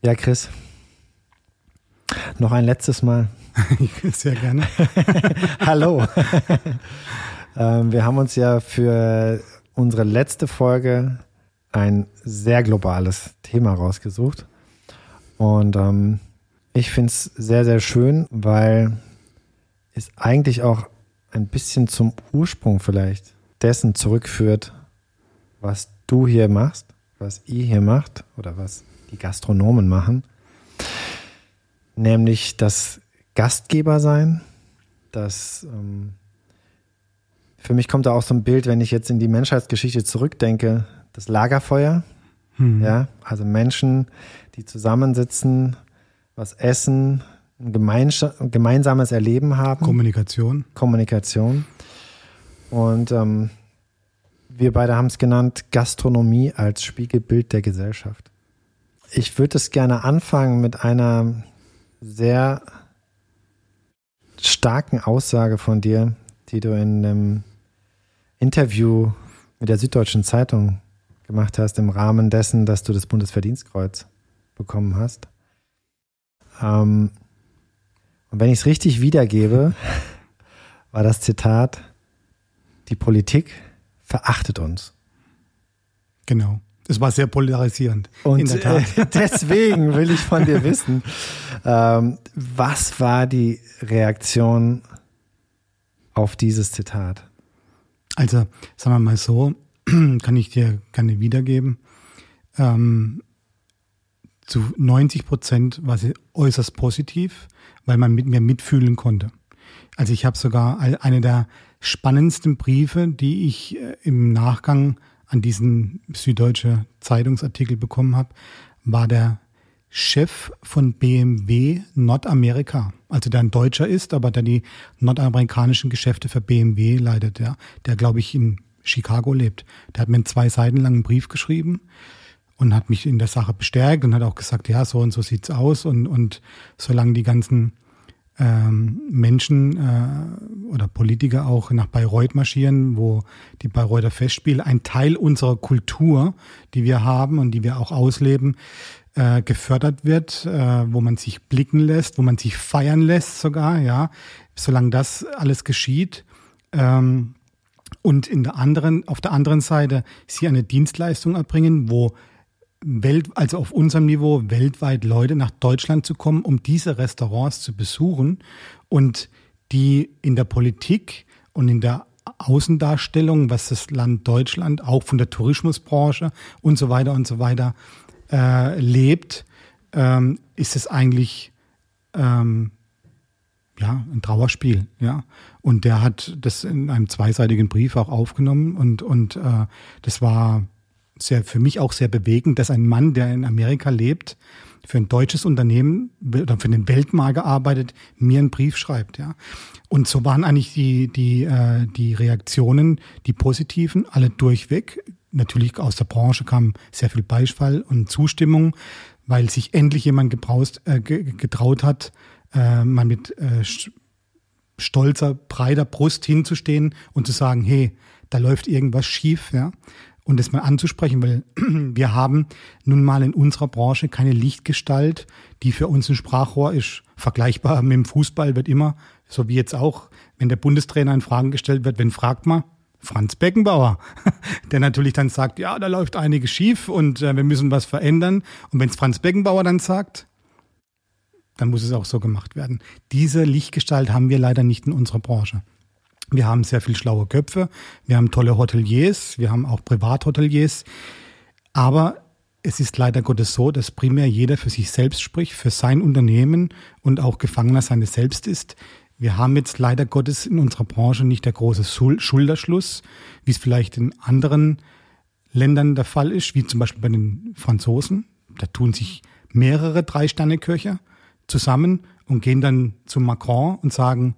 Ja, Chris. Noch ein letztes Mal. Sehr gerne. Hallo. ähm, wir haben uns ja für unsere letzte Folge ein sehr globales Thema rausgesucht. Und ähm, ich finde es sehr, sehr schön, weil es eigentlich auch ein bisschen zum Ursprung vielleicht dessen zurückführt, was du hier machst, was ihr hier macht oder was die Gastronomen machen. Nämlich das Gastgeber sein. Das ähm, für mich kommt da auch so ein Bild, wenn ich jetzt in die Menschheitsgeschichte zurückdenke, das Lagerfeuer. Hm. Ja, also Menschen, die zusammensitzen, was essen, ein gemeinsames Erleben haben. Kommunikation. Kommunikation. Und ähm, wir beide haben es genannt, Gastronomie als Spiegelbild der Gesellschaft. Ich würde es gerne anfangen mit einer sehr starken Aussage von dir, die du in einem Interview mit der Süddeutschen Zeitung gemacht hast, im Rahmen dessen, dass du das Bundesverdienstkreuz bekommen hast. Ähm, und wenn ich es richtig wiedergebe, war das Zitat, die Politik verachtet uns. Genau. Es war sehr polarisierend. Und deswegen will ich von dir wissen, ähm, was war die Reaktion auf dieses Zitat? Also, sagen wir mal so, kann ich dir gerne wiedergeben. Ähm, zu 90 Prozent war sie äußerst positiv, weil man mit mir mitfühlen konnte. Also ich habe sogar eine der spannendsten Briefe, die ich äh, im Nachgang an diesen Süddeutsche Zeitungsartikel bekommen habe, war der Chef von BMW Nordamerika, also der ein Deutscher ist, aber der die nordamerikanischen Geschäfte für BMW leitet, der, der glaube ich in Chicago lebt. Der hat mir einen zwei Seiten langen Brief geschrieben und hat mich in der Sache bestärkt und hat auch gesagt, ja, so und so sieht's aus und, und solange die ganzen ähm, Menschen äh, oder Politiker auch nach Bayreuth marschieren, wo die Bayreuther Festspiele ein Teil unserer Kultur, die wir haben und die wir auch ausleben, äh, gefördert wird, äh, wo man sich blicken lässt, wo man sich feiern lässt sogar, ja, solange das alles geschieht. Ähm, und in der anderen, auf der anderen Seite sie eine Dienstleistung erbringen, wo Welt, also auf unserem Niveau weltweit Leute nach Deutschland zu kommen, um diese Restaurants zu besuchen und die in der Politik und in der Außendarstellung, was das Land Deutschland auch von der Tourismusbranche und so weiter und so weiter äh, lebt, ähm, ist es eigentlich ähm, ja ein Trauerspiel, ja. Und der hat das in einem zweiseitigen Brief auch aufgenommen und und äh, das war sehr, für mich auch sehr bewegend, dass ein Mann, der in Amerika lebt, für ein deutsches Unternehmen oder für den Weltmarkt arbeitet, mir einen Brief schreibt, ja. Und so waren eigentlich die, die, äh, die Reaktionen, die positiven, alle durchweg. Natürlich aus der Branche kam sehr viel Beifall und Zustimmung, weil sich endlich jemand gebraust, äh, getraut hat, äh, mal mit äh, stolzer, breiter Brust hinzustehen und zu sagen, hey, da läuft irgendwas schief, ja und das mal anzusprechen, weil wir haben nun mal in unserer Branche keine Lichtgestalt, die für uns ein Sprachrohr ist. Vergleichbar mit dem Fußball wird immer, so wie jetzt auch, wenn der Bundestrainer in Fragen gestellt wird, wenn fragt man, Franz Beckenbauer, der natürlich dann sagt, ja, da läuft einiges schief und äh, wir müssen was verändern. Und wenn es Franz Beckenbauer dann sagt, dann muss es auch so gemacht werden. Diese Lichtgestalt haben wir leider nicht in unserer Branche. Wir haben sehr viel schlaue Köpfe, wir haben tolle Hoteliers, wir haben auch Privathoteliers. Aber es ist leider Gottes so, dass primär jeder für sich selbst spricht, für sein Unternehmen und auch Gefangener seines Selbst ist. Wir haben jetzt leider Gottes in unserer Branche nicht der große Schulterschluss, wie es vielleicht in anderen Ländern der Fall ist, wie zum Beispiel bei den Franzosen. Da tun sich mehrere Drei-Sterne-Köcher zusammen und gehen dann zu Macron und sagen,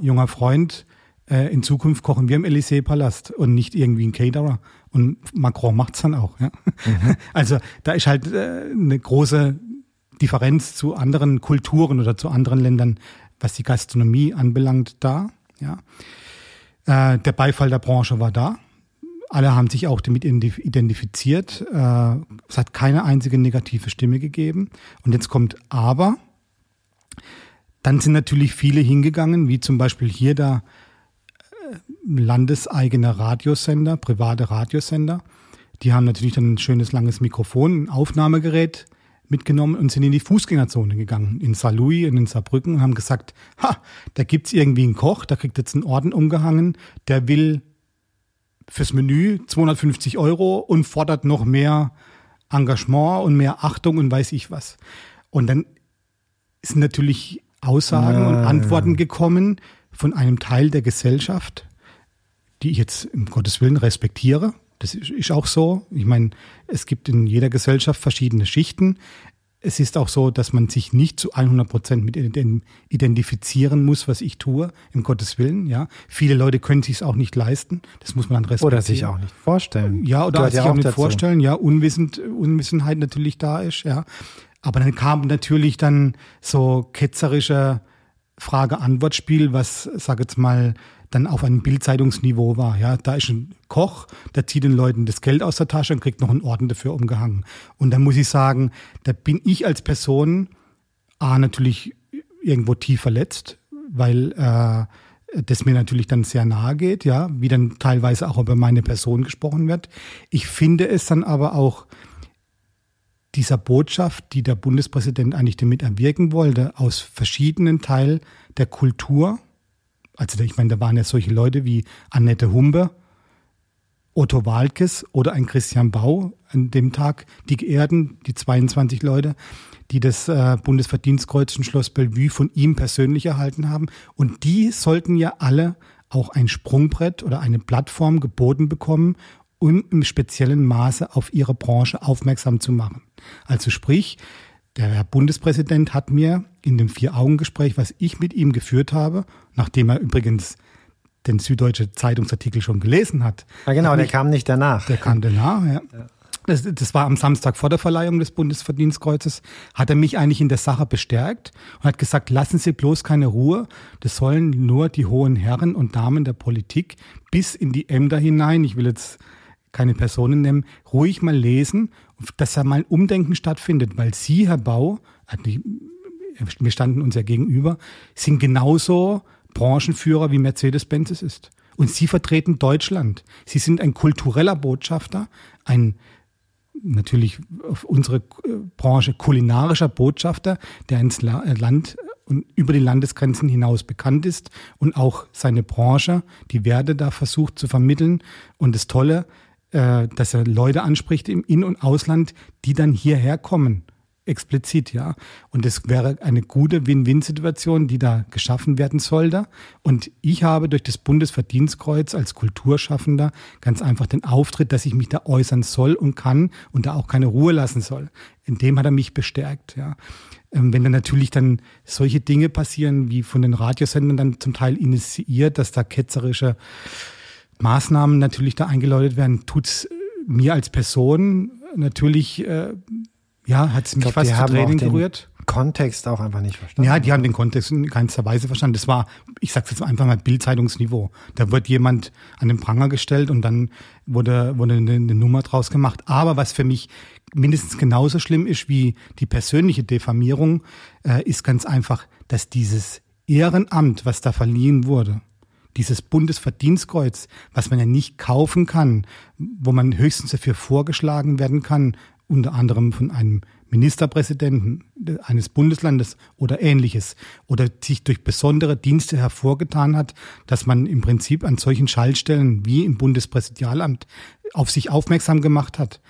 junger Freund, äh, in Zukunft kochen wir im Élysée-Palast und nicht irgendwie ein Caterer. Und Macron macht's dann auch. Ja? Mhm. Also da ist halt äh, eine große Differenz zu anderen Kulturen oder zu anderen Ländern, was die Gastronomie anbelangt, da. Ja. Äh, der Beifall der Branche war da. Alle haben sich auch damit identifiziert. Äh, es hat keine einzige negative Stimme gegeben. Und jetzt kommt aber. Dann sind natürlich viele hingegangen, wie zum Beispiel hier der landeseigene Radiosender, private Radiosender. Die haben natürlich dann ein schönes langes Mikrofon, ein Aufnahmegerät mitgenommen und sind in die Fußgängerzone gegangen, in Saarlouis und in Saarbrücken und haben gesagt, ha, da gibt's irgendwie einen Koch, da kriegt jetzt einen Orden umgehangen, der will fürs Menü 250 Euro und fordert noch mehr Engagement und mehr Achtung und weiß ich was. Und dann sind natürlich Aussagen und Antworten gekommen von einem Teil der Gesellschaft, die ich jetzt im Gottes Willen respektiere. Das ist auch so. Ich meine, es gibt in jeder Gesellschaft verschiedene Schichten es ist auch so, dass man sich nicht zu 100 Prozent mit identifizieren muss, was ich tue, im Gottes Willen. Ja, viele Leute können sich es auch nicht leisten. Das muss man dann respektieren. Oder sich auch nicht vorstellen. Ja, oder sich ja auch, auch nicht dazu. vorstellen. Ja, Unwissend, Unwissenheit natürlich da ist. Ja, aber dann kam natürlich dann so ketzerische Frage-Antwort-Spiel, was, sag jetzt mal, dann auf einem Bildzeitungsniveau war. Ja, da ist ein Koch, der zieht den Leuten das Geld aus der Tasche und kriegt noch einen Orden dafür umgehangen. Und da muss ich sagen, da bin ich als Person A natürlich irgendwo tief verletzt, weil äh, das mir natürlich dann sehr nahe geht, ja, wie dann teilweise auch über meine Person gesprochen wird. Ich finde es dann aber auch dieser Botschaft, die der Bundespräsident eigentlich damit erwirken wollte, aus verschiedenen Teilen der Kultur, also ich meine, da waren ja solche Leute wie Annette Humber, Otto Walkes oder ein Christian Bau an dem Tag, die Geehrten, die 22 Leute, die das äh, Bundesverdienstkreuz in Schloss Bellevue von ihm persönlich erhalten haben. Und die sollten ja alle auch ein Sprungbrett oder eine Plattform geboten bekommen, um im speziellen Maße auf ihre Branche aufmerksam zu machen. Also sprich, der Herr Bundespräsident hat mir in dem Vier-Augen-Gespräch, was ich mit ihm geführt habe, nachdem er übrigens den Süddeutsche Zeitungsartikel schon gelesen hat. Ja, genau, der mich, kam nicht danach. Der kam danach, ja. ja. Das, das, war am Samstag vor der Verleihung des Bundesverdienstkreuzes, hat er mich eigentlich in der Sache bestärkt und hat gesagt, lassen Sie bloß keine Ruhe, das sollen nur die hohen Herren und Damen der Politik bis in die Ämter hinein, ich will jetzt keine Personen nennen, ruhig mal lesen, dass da mal ein Umdenken stattfindet, weil Sie, Herr Bau, wir standen uns ja gegenüber, sind genauso Branchenführer wie Mercedes-Benz es ist. Und Sie vertreten Deutschland. Sie sind ein kultureller Botschafter, ein natürlich auf unsere äh, Branche kulinarischer Botschafter, der ins Land und über die Landesgrenzen hinaus bekannt ist und auch seine Branche, die Werte da versucht zu vermitteln. Und das Tolle, äh, dass er Leute anspricht im In- und Ausland, die dann hierher kommen. Explizit, ja. Und es wäre eine gute Win-Win-Situation, die da geschaffen werden sollte. Und ich habe durch das Bundesverdienstkreuz als Kulturschaffender ganz einfach den Auftritt, dass ich mich da äußern soll und kann und da auch keine Ruhe lassen soll. In dem hat er mich bestärkt, ja. Ähm, wenn dann natürlich dann solche Dinge passieren, wie von den Radiosendern dann zum Teil initiiert, dass da ketzerische Maßnahmen natürlich da eingeläutet werden, tut's mir als Person natürlich, äh, ja, hat es mich glaub, fast zu Tränen gerührt. Kontext auch einfach nicht verstanden. Ja, die haben den Kontext in keinster Weise verstanden. Das war, ich sag's jetzt einfach mal, Bildzeitungsniveau. Da wird jemand an den Pranger gestellt und dann wurde, wurde eine, eine Nummer draus gemacht. Aber was für mich mindestens genauso schlimm ist wie die persönliche Diffamierung, äh, ist ganz einfach, dass dieses Ehrenamt, was da verliehen wurde, dieses Bundesverdienstkreuz, was man ja nicht kaufen kann, wo man höchstens dafür vorgeschlagen werden kann, unter anderem von einem Ministerpräsidenten eines Bundeslandes oder ähnliches oder sich durch besondere Dienste hervorgetan hat, dass man im Prinzip an solchen Schaltstellen wie im Bundespräsidialamt auf sich aufmerksam gemacht hat.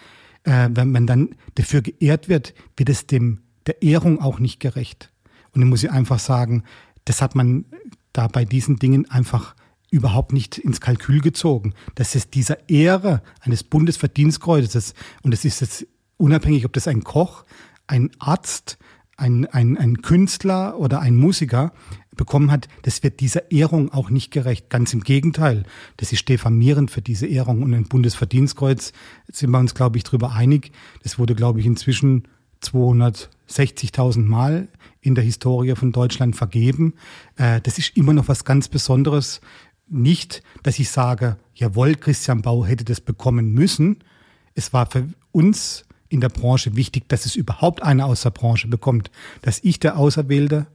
Äh, wenn man dann dafür geehrt wird, wird es dem der Ehrung auch nicht gerecht. Und dann muss ich einfach sagen, das hat man da bei diesen Dingen einfach überhaupt nicht ins Kalkül gezogen. Das ist dieser Ehre eines Bundesverdienstkreuzes und es ist jetzt unabhängig, ob das ein Koch, ein Arzt, ein, ein, ein Künstler oder ein Musiker bekommen hat, das wird dieser Ehrung auch nicht gerecht. Ganz im Gegenteil, das ist diffamierend für diese Ehrung. Und ein Bundesverdienstkreuz, sind wir uns, glaube ich, darüber einig, das wurde, glaube ich, inzwischen 260.000 Mal in der Historie von Deutschland vergeben. Äh, das ist immer noch was ganz Besonderes, nicht, dass ich sage, jawohl, Christian Bau hätte das bekommen müssen. Es war für uns in der Branche wichtig, dass es überhaupt einer aus der Branche bekommt. Dass ich der Auserwählte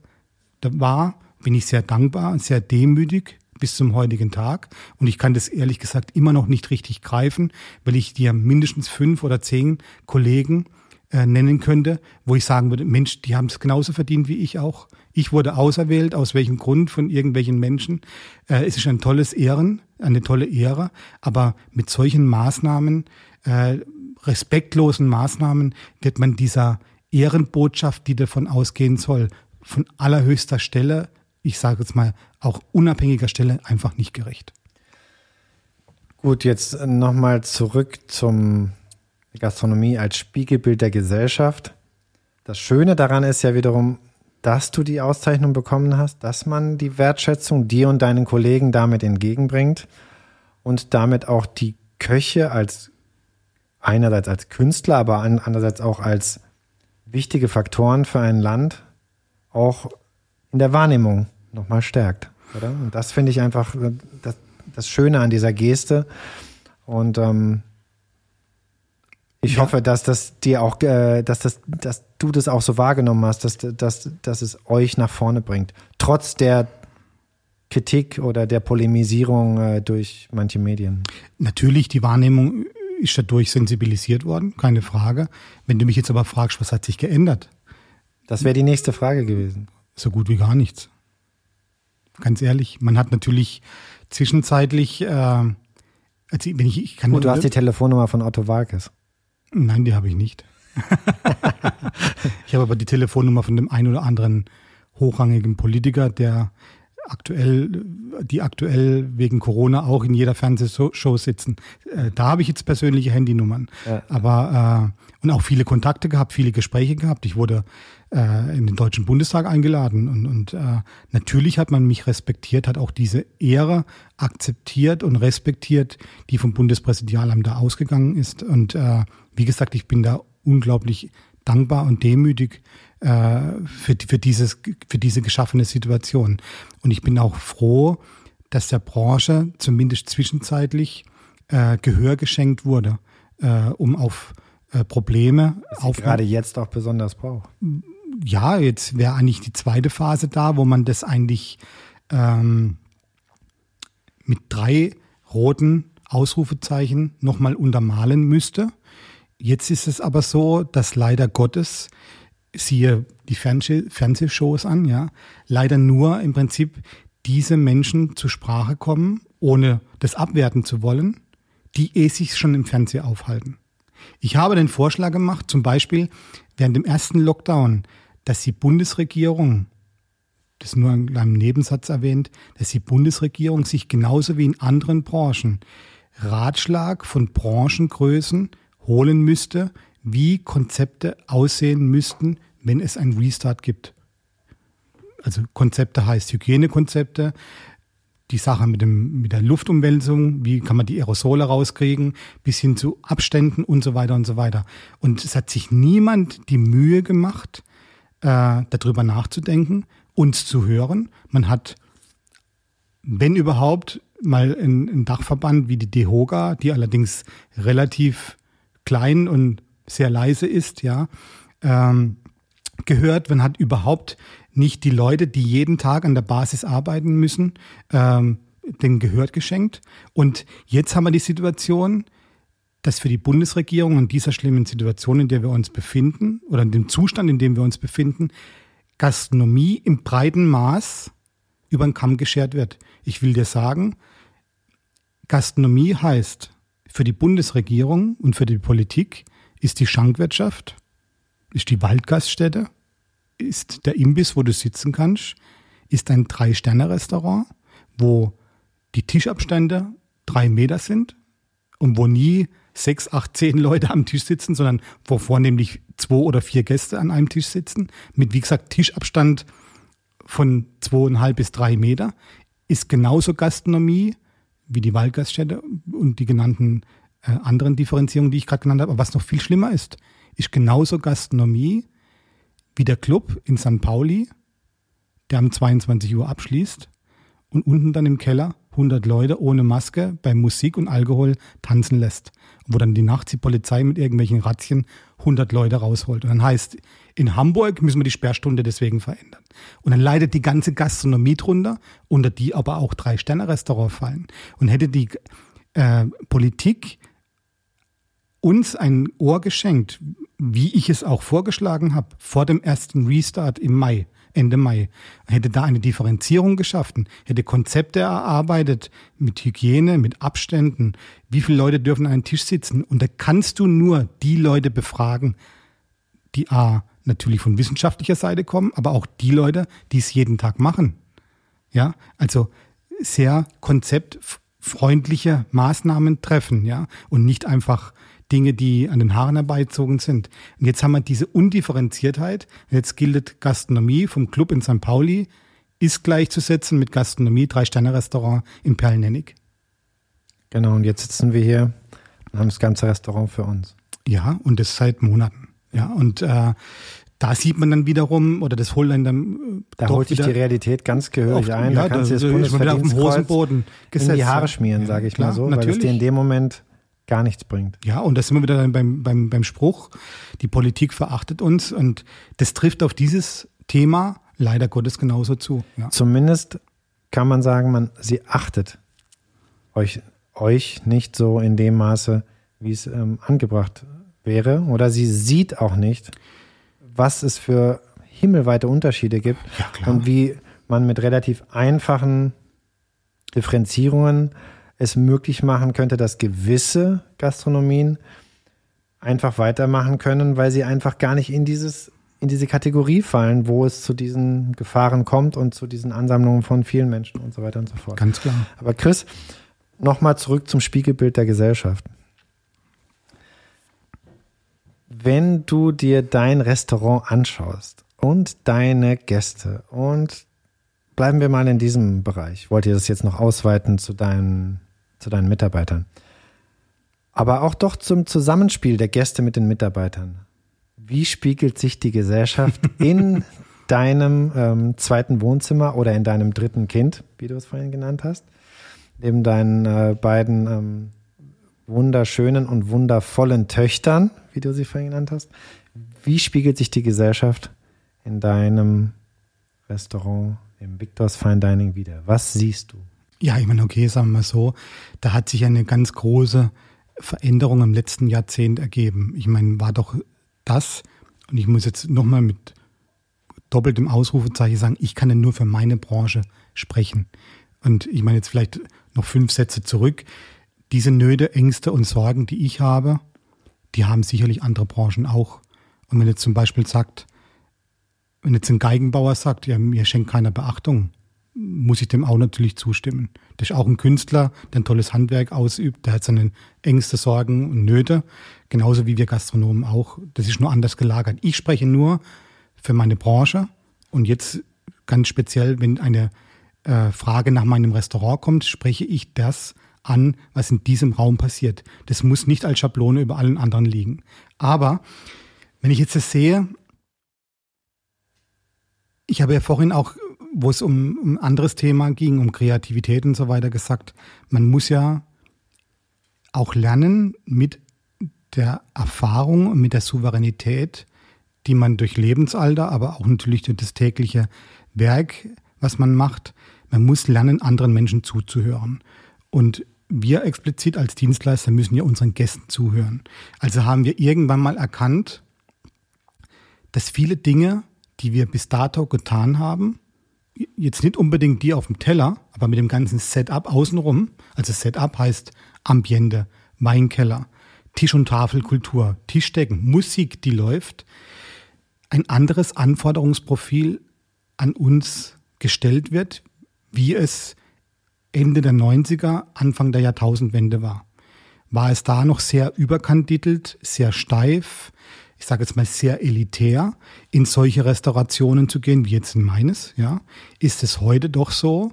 war, bin ich sehr dankbar und sehr demütig bis zum heutigen Tag. Und ich kann das ehrlich gesagt immer noch nicht richtig greifen, weil ich dir mindestens fünf oder zehn Kollegen äh, nennen könnte, wo ich sagen würde, Mensch, die haben es genauso verdient wie ich auch. Ich wurde auserwählt, aus welchem Grund von irgendwelchen Menschen. Äh, es ist ein tolles Ehren, eine tolle Ehre, aber mit solchen Maßnahmen, äh, respektlosen Maßnahmen, wird man dieser Ehrenbotschaft, die davon ausgehen soll, von allerhöchster Stelle, ich sage jetzt mal auch unabhängiger Stelle, einfach nicht gerecht. Gut, jetzt nochmal zurück zum Gastronomie als Spiegelbild der Gesellschaft. Das Schöne daran ist ja wiederum, dass du die Auszeichnung bekommen hast, dass man die Wertschätzung dir und deinen Kollegen damit entgegenbringt und damit auch die Köche als einerseits als Künstler, aber andererseits auch als wichtige Faktoren für ein Land auch in der Wahrnehmung nochmal stärkt. Oder? Und das finde ich einfach das, das, Schöne an dieser Geste. Und ähm, ich ja. hoffe, dass das dir auch, äh, dass das, dass du das auch so wahrgenommen hast, dass, dass, dass es euch nach vorne bringt. Trotz der Kritik oder der Polemisierung äh, durch manche Medien. Natürlich, die Wahrnehmung ist dadurch sensibilisiert worden, keine Frage. Wenn du mich jetzt aber fragst, was hat sich geändert? Das wäre die nächste Frage gewesen. So gut wie gar nichts. Ganz ehrlich, man hat natürlich zwischenzeitlich, äh, also wenn ich, ich kann Gut, du hast die Telefonnummer von Otto Walkes. Nein, die habe ich nicht. ich habe aber die Telefonnummer von dem einen oder anderen hochrangigen Politiker, der aktuell, die aktuell wegen Corona auch in jeder Fernsehshow sitzen. Äh, da habe ich jetzt persönliche Handynummern. Ja. Aber äh, und auch viele Kontakte gehabt, viele Gespräche gehabt. Ich wurde äh, in den Deutschen Bundestag eingeladen und, und äh, natürlich hat man mich respektiert, hat auch diese Ehre akzeptiert und respektiert, die vom Bundespräsidialamt da ausgegangen ist. Und äh, wie gesagt, ich bin da unglaublich dankbar und demütig äh, für, für, dieses, für diese geschaffene Situation. Und ich bin auch froh, dass der Branche zumindest zwischenzeitlich äh, Gehör geschenkt wurde, äh, um auf äh, Probleme. auf gerade jetzt auch besonders braucht. Ja, jetzt wäre eigentlich die zweite Phase da, wo man das eigentlich ähm, mit drei roten Ausrufezeichen nochmal untermalen müsste. Jetzt ist es aber so, dass leider Gottes, siehe die Fernseh Fernsehshows an, ja, leider nur im Prinzip diese Menschen zur Sprache kommen, ohne das abwerten zu wollen, die eh sich schon im Fernsehen aufhalten. Ich habe den Vorschlag gemacht, zum Beispiel während dem ersten Lockdown, dass die Bundesregierung, das nur in einem Nebensatz erwähnt, dass die Bundesregierung sich genauso wie in anderen Branchen Ratschlag von Branchengrößen holen müsste, wie Konzepte aussehen müssten, wenn es ein Restart gibt. Also Konzepte heißt Hygienekonzepte, die Sache mit, dem, mit der Luftumwälzung, wie kann man die Aerosole rauskriegen, bis hin zu Abständen und so weiter und so weiter. Und es hat sich niemand die Mühe gemacht, äh, darüber nachzudenken, uns zu hören. Man hat, wenn überhaupt, mal einen Dachverband wie die DEHOGA, die allerdings relativ klein und sehr leise ist, ja, ähm, gehört. Man hat überhaupt nicht die Leute, die jeden Tag an der Basis arbeiten müssen, ähm, den gehört geschenkt. Und jetzt haben wir die Situation, dass für die Bundesregierung in dieser schlimmen Situation, in der wir uns befinden, oder in dem Zustand, in dem wir uns befinden, Gastronomie im breiten Maß über den Kamm geschert wird. Ich will dir sagen, Gastronomie heißt für die Bundesregierung und für die Politik ist die Schankwirtschaft, ist die Waldgaststätte, ist der Imbiss, wo du sitzen kannst, ist ein Drei-Sterne-Restaurant, wo die Tischabstände drei Meter sind und wo nie sechs, acht, zehn Leute am Tisch sitzen, sondern wo vornehmlich zwei oder vier Gäste an einem Tisch sitzen, mit, wie gesagt, Tischabstand von zweieinhalb bis drei Meter, ist genauso Gastronomie wie die Waldgaststätte und die genannten äh, anderen Differenzierungen, die ich gerade genannt habe. Aber was noch viel schlimmer ist, ist genauso Gastronomie wie der Club in St. Pauli, der um 22 Uhr abschließt und unten dann im Keller 100 Leute ohne Maske bei Musik und Alkohol tanzen lässt. Wo dann die nachts die Polizei mit irgendwelchen Razzien 100 Leute rausholt. Und dann heißt, in Hamburg müssen wir die Sperrstunde deswegen verändern. Und dann leidet die ganze Gastronomie drunter, unter die aber auch drei Sterne-Restaurants fallen. Und hätte die äh, Politik uns ein Ohr geschenkt, wie ich es auch vorgeschlagen habe, vor dem ersten Restart im Mai, Ende Mai, hätte da eine Differenzierung geschaffen, hätte Konzepte erarbeitet mit Hygiene, mit Abständen, wie viele Leute dürfen an einem Tisch sitzen. Und da kannst du nur die Leute befragen, die A, natürlich von wissenschaftlicher Seite kommen, aber auch die Leute, die es jeden Tag machen. Ja, also sehr konzeptfreundliche Maßnahmen treffen, ja, und nicht einfach Dinge, die an den Haaren herbeizogen sind. Und jetzt haben wir diese Undifferenziertheit. Jetzt gilt Gastronomie vom Club in St. Pauli ist gleichzusetzen mit Gastronomie, Drei-Sterne-Restaurant in Perlnennig. Genau, und jetzt sitzen wir hier und haben das ganze Restaurant für uns. Ja, und das seit Monaten. Ja, und äh, da sieht man dann wiederum, oder das holt dann äh, Da holt sich die Realität ganz gehörig auf, ein. Ja, da kannst du das Bundesverdienstkreuz in die Haare schmieren, ja, sage ich klar, mal so, natürlich. weil es dir in dem Moment gar nichts bringt. Ja, und da sind wir wieder beim, beim, beim Spruch, die Politik verachtet uns und das trifft auf dieses Thema leider Gottes genauso zu. Ja. Zumindest kann man sagen, man, sie achtet euch, euch nicht so in dem Maße, wie es ähm, angebracht wäre. Oder sie sieht auch nicht, was es für himmelweite Unterschiede gibt ja, und wie man mit relativ einfachen Differenzierungen es möglich machen könnte, dass gewisse Gastronomien einfach weitermachen können, weil sie einfach gar nicht in dieses in diese Kategorie fallen, wo es zu diesen Gefahren kommt und zu diesen Ansammlungen von vielen Menschen und so weiter und so fort. Ganz klar. Aber Chris, nochmal zurück zum Spiegelbild der Gesellschaft. Wenn du dir dein Restaurant anschaust und deine Gäste und bleiben wir mal in diesem Bereich. Wollt ihr das jetzt noch ausweiten zu deinen zu deinen Mitarbeitern. Aber auch doch zum Zusammenspiel der Gäste mit den Mitarbeitern. Wie spiegelt sich die Gesellschaft in deinem ähm, zweiten Wohnzimmer oder in deinem dritten Kind, wie du es vorhin genannt hast, neben deinen äh, beiden ähm, wunderschönen und wundervollen Töchtern, wie du sie vorhin genannt hast. Wie spiegelt sich die Gesellschaft in deinem Restaurant, im Victor's Fine Dining wieder? Was siehst du? Ja, ich meine, okay, sagen wir mal so, da hat sich eine ganz große Veränderung im letzten Jahrzehnt ergeben. Ich meine, war doch das, und ich muss jetzt nochmal mit doppeltem Ausrufezeichen sagen, ich kann ja nur für meine Branche sprechen. Und ich meine jetzt vielleicht noch fünf Sätze zurück. Diese Nöte, Ängste und Sorgen, die ich habe, die haben sicherlich andere Branchen auch. Und wenn jetzt zum Beispiel sagt, wenn jetzt ein Geigenbauer sagt, ja, mir schenkt keiner Beachtung, muss ich dem auch natürlich zustimmen. Das ist auch ein Künstler, der ein tolles Handwerk ausübt, der hat seine Ängste, Sorgen und Nöte, genauso wie wir Gastronomen auch. Das ist nur anders gelagert. Ich spreche nur für meine Branche und jetzt ganz speziell, wenn eine äh, Frage nach meinem Restaurant kommt, spreche ich das an, was in diesem Raum passiert. Das muss nicht als Schablone über allen anderen liegen. Aber wenn ich jetzt das sehe, ich habe ja vorhin auch wo es um, um ein anderes Thema ging, um Kreativität und so weiter gesagt, man muss ja auch lernen mit der Erfahrung und mit der Souveränität, die man durch Lebensalter, aber auch natürlich durch das tägliche Werk, was man macht, man muss lernen, anderen Menschen zuzuhören. Und wir explizit als Dienstleister müssen ja unseren Gästen zuhören. Also haben wir irgendwann mal erkannt, dass viele Dinge, die wir bis dato getan haben, jetzt nicht unbedingt die auf dem Teller, aber mit dem ganzen Setup außenrum. Also Setup heißt Ambiente, Weinkeller, Tisch- und Tafelkultur, Tischdecken, Musik, die läuft. Ein anderes Anforderungsprofil an uns gestellt wird, wie es Ende der 90er, Anfang der Jahrtausendwende war. War es da noch sehr überkandidelt, sehr steif, ich sage jetzt mal sehr elitär, in solche Restaurationen zu gehen, wie jetzt in meines, ja, ist es heute doch so,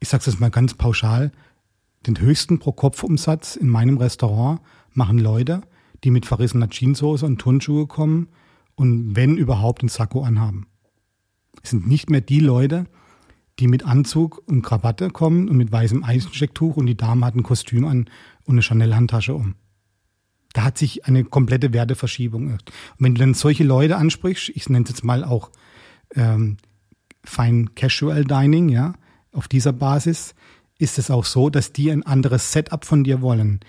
ich sage es jetzt mal ganz pauschal, den höchsten Pro-Kopf-Umsatz in meinem Restaurant machen Leute, die mit verrissener Jeanssoße und Turnschuhe kommen und wenn überhaupt einen Sakko anhaben. Es sind nicht mehr die Leute, die mit Anzug und Krawatte kommen und mit weißem Eisenstecktuch und die Dame hat ein Kostüm an und eine Chanel-Handtasche um. Da hat sich eine komplette Werteverschiebung. Und wenn du dann solche Leute ansprichst, ich nenne es jetzt mal auch ähm, Fine Casual Dining, ja, auf dieser Basis, ist es auch so, dass die ein anderes Setup von dir wollen.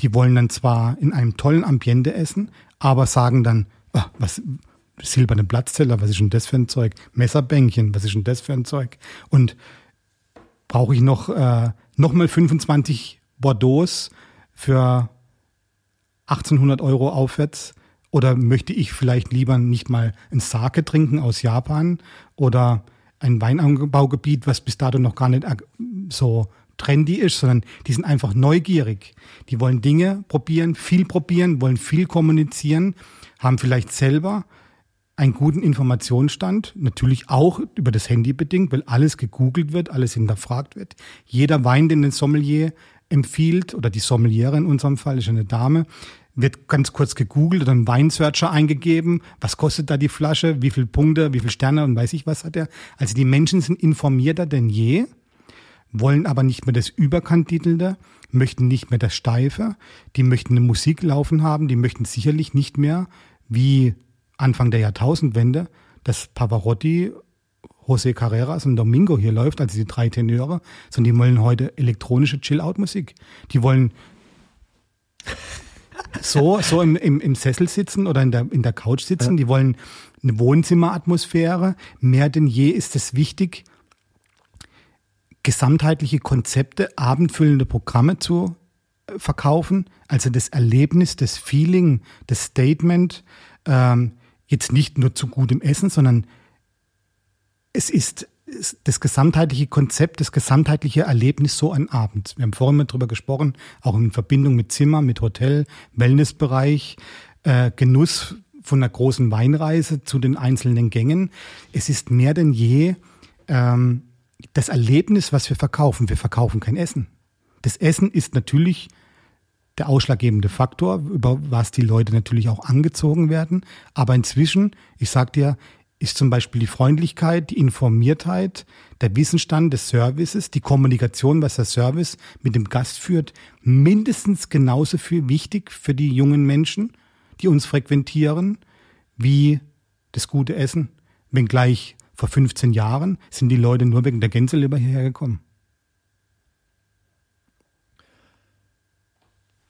Die wollen dann zwar in einem tollen Ambiente essen, aber sagen dann, ach, was, silberne Blattzeller, was ist denn das für ein Zeug? Messerbänkchen, was ist denn das für ein Zeug? Und brauche ich noch, äh, noch mal 25 Bordeaux für 1800 Euro aufwärts? Oder möchte ich vielleicht lieber nicht mal ein Sake trinken aus Japan oder ein Weinanbaugebiet, was bis dato noch gar nicht so trendy ist, sondern die sind einfach neugierig. Die wollen Dinge probieren, viel probieren, wollen viel kommunizieren, haben vielleicht selber einen guten Informationsstand, natürlich auch über das Handy bedingt, weil alles gegoogelt wird, alles hinterfragt wird. Jeder Wein, den ein Sommelier empfiehlt, oder die Sommeliere in unserem Fall, ist eine Dame, wird ganz kurz gegoogelt oder ein Weinsearcher eingegeben. Was kostet da die Flasche? Wie viele Punkte? Wie viele Sterne? Und weiß ich was hat er? Also die Menschen sind informierter denn je, wollen aber nicht mehr das Überkandidelte, möchten nicht mehr das Steife. Die möchten eine Musik laufen haben. Die möchten sicherlich nicht mehr wie Anfang der Jahrtausendwende, dass Pavarotti, José Carreras und Domingo hier läuft, also die drei Tenöre, sondern die wollen heute elektronische Chill-Out-Musik. Die wollen so, so im, im, im Sessel sitzen oder in der, in der Couch sitzen. Die wollen eine Wohnzimmeratmosphäre. Mehr denn je ist es wichtig, gesamtheitliche Konzepte, abendfüllende Programme zu äh, verkaufen. Also das Erlebnis, das Feeling, das Statement. Ähm, jetzt nicht nur zu gutem Essen, sondern es ist das gesamtheitliche Konzept, das gesamtheitliche Erlebnis so ein Abend. Wir haben vorhin mal drüber gesprochen, auch in Verbindung mit Zimmer, mit Hotel, Wellnessbereich, äh, Genuss von einer großen Weinreise zu den einzelnen Gängen. Es ist mehr denn je ähm, das Erlebnis, was wir verkaufen. Wir verkaufen kein Essen. Das Essen ist natürlich der ausschlaggebende Faktor, über was die Leute natürlich auch angezogen werden. Aber inzwischen, ich sag dir, ist zum Beispiel die Freundlichkeit, die Informiertheit, der Wissensstand des Services, die Kommunikation, was der Service mit dem Gast führt, mindestens genauso viel wichtig für die jungen Menschen, die uns frequentieren, wie das gute Essen. Wenngleich vor 15 Jahren sind die Leute nur wegen der Gänseleber hierher gekommen.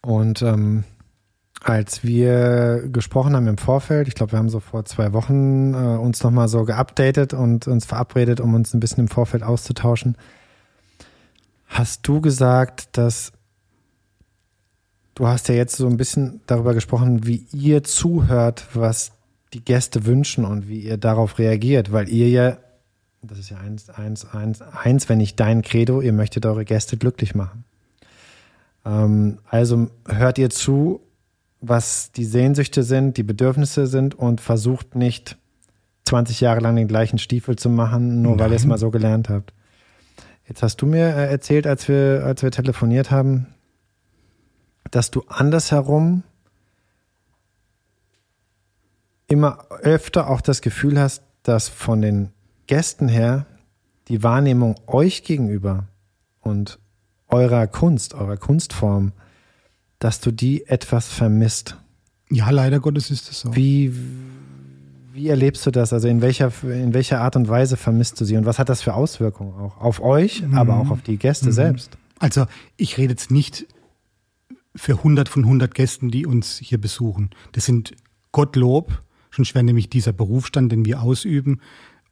Und ähm, als wir gesprochen haben im Vorfeld, ich glaube, wir haben so vor zwei Wochen äh, uns nochmal so geupdatet und uns verabredet, um uns ein bisschen im Vorfeld auszutauschen, hast du gesagt, dass du hast ja jetzt so ein bisschen darüber gesprochen, wie ihr zuhört, was die Gäste wünschen und wie ihr darauf reagiert, weil ihr ja, das ist ja eins, eins, eins, eins, wenn nicht dein Credo, ihr möchtet eure Gäste glücklich machen. Ähm, also hört ihr zu, was die Sehnsüchte sind, die Bedürfnisse sind und versucht nicht 20 Jahre lang den gleichen Stiefel zu machen, nur Nein. weil ihr es mal so gelernt habt. Jetzt hast du mir äh, erzählt, als wir, als wir telefoniert haben, dass du andersherum immer öfter auch das Gefühl hast, dass von den Gästen her die Wahrnehmung euch gegenüber und eurer Kunst, eurer Kunstform, dass du die etwas vermisst. Ja, leider Gottes ist es so. Wie, wie erlebst du das? Also in welcher, in welcher Art und Weise vermisst du sie? Und was hat das für Auswirkungen auch auf euch, mhm. aber auch auf die Gäste mhm. selbst? Also ich rede jetzt nicht für 100 von 100 Gästen, die uns hier besuchen. Das sind Gottlob, schon schwer nämlich dieser Berufsstand, den wir ausüben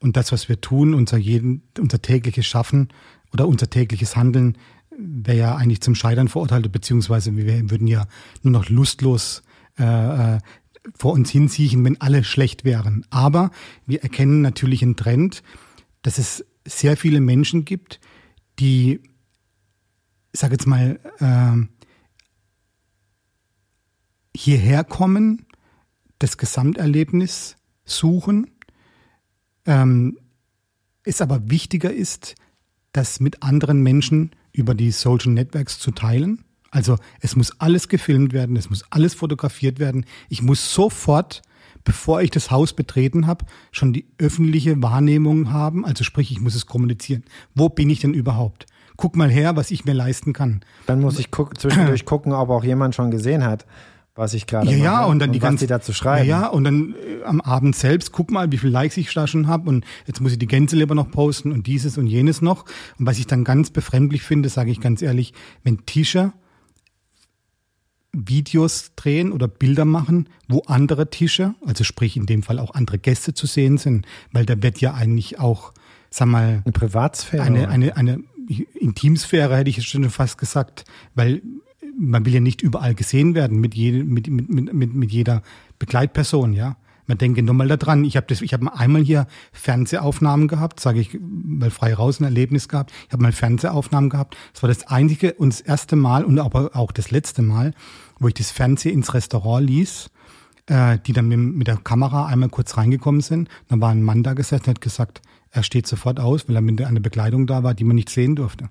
und das, was wir tun, unser, jeden, unser tägliches Schaffen oder unser tägliches Handeln wäre ja eigentlich zum Scheitern verurteilt, beziehungsweise wir würden ja nur noch lustlos äh, äh, vor uns hinziehen, wenn alle schlecht wären. Aber wir erkennen natürlich einen Trend, dass es sehr viele Menschen gibt, die, ich sage jetzt mal, äh, hierher kommen, das Gesamterlebnis suchen, ähm, es aber wichtiger ist, das mit anderen Menschen über die Social Networks zu teilen. Also es muss alles gefilmt werden, es muss alles fotografiert werden. Ich muss sofort bevor ich das Haus betreten habe, schon die öffentliche Wahrnehmung haben. Also sprich, ich muss es kommunizieren. Wo bin ich denn überhaupt? Guck mal her, was ich mir leisten kann. Dann muss ich guck, zwischendurch gucken, ob auch jemand schon gesehen hat, was ich gerade ja, mache ja, und dann die was ganze, die dazu schreiben. Ja, ja, und dann äh, am Abend selbst, guck mal, wie viel Likes ich da schon habe und jetzt muss ich die Gänseleber noch posten und dieses und jenes noch. Und was ich dann ganz befremdlich finde, sage ich ganz ehrlich, wenn Tische Videos drehen oder Bilder machen, wo andere Tische, also sprich in dem Fall auch andere Gäste zu sehen sind, weil da wird ja eigentlich auch, sag mal, Eine Privatsphäre. eine, eine, eine Intimsphäre, hätte ich jetzt schon fast gesagt, weil man will ja nicht überall gesehen werden mit, jede, mit, mit, mit, mit, jeder Begleitperson, ja. Man denke nochmal daran, ich habe das, ich habe einmal hier Fernsehaufnahmen gehabt, sage ich mal frei raus ein Erlebnis gehabt. Ich habe mal Fernsehaufnahmen gehabt. Das war das einzige und das erste Mal und aber auch das letzte Mal, wo ich das Fernsehen ins Restaurant ließ, äh, die dann mit, mit der Kamera einmal kurz reingekommen sind. Dann war ein Mann da gesessen, hat gesagt, er steht sofort aus, weil er mit einer Bekleidung da war, die man nicht sehen durfte.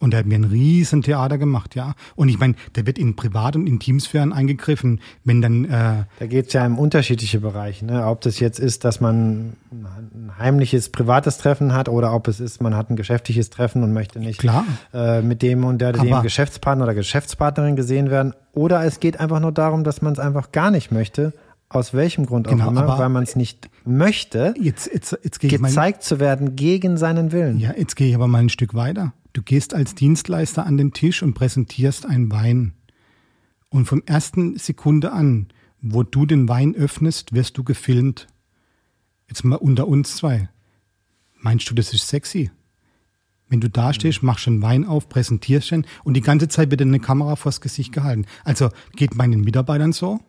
Und er hat mir ein riesen Theater gemacht, ja. Und ich meine, der wird in Privat- und Intimsphären eingegriffen, wenn dann äh, Da geht es ja um unterschiedliche Bereiche. Ne? Ob das jetzt ist, dass man ein heimliches privates Treffen hat oder ob es ist, man hat ein geschäftliches Treffen und möchte nicht Klar. Äh, mit dem und der, dem Geschäftspartner oder Geschäftspartnerin gesehen werden. Oder es geht einfach nur darum, dass man es einfach gar nicht möchte. Aus welchem Grund auch Genau, immer, weil man es nicht möchte, jetzt, jetzt, jetzt gezeigt zu werden gegen seinen Willen. ja, jetzt gehe ich aber mal ein Stück weiter. Du gehst als Dienstleister an den Tisch und präsentierst einen Wein. Und vom ersten Sekunde an, wo du den Wein öffnest, wirst du gefilmt. Jetzt mal unter uns zwei. Meinst du, das ist sexy? Wenn du da stehst, machst einen Wein auf, präsentierst ihn und die ganze Zeit wird dir eine Kamera vors Gesicht gehalten. Also geht meinen Mitarbeitern so.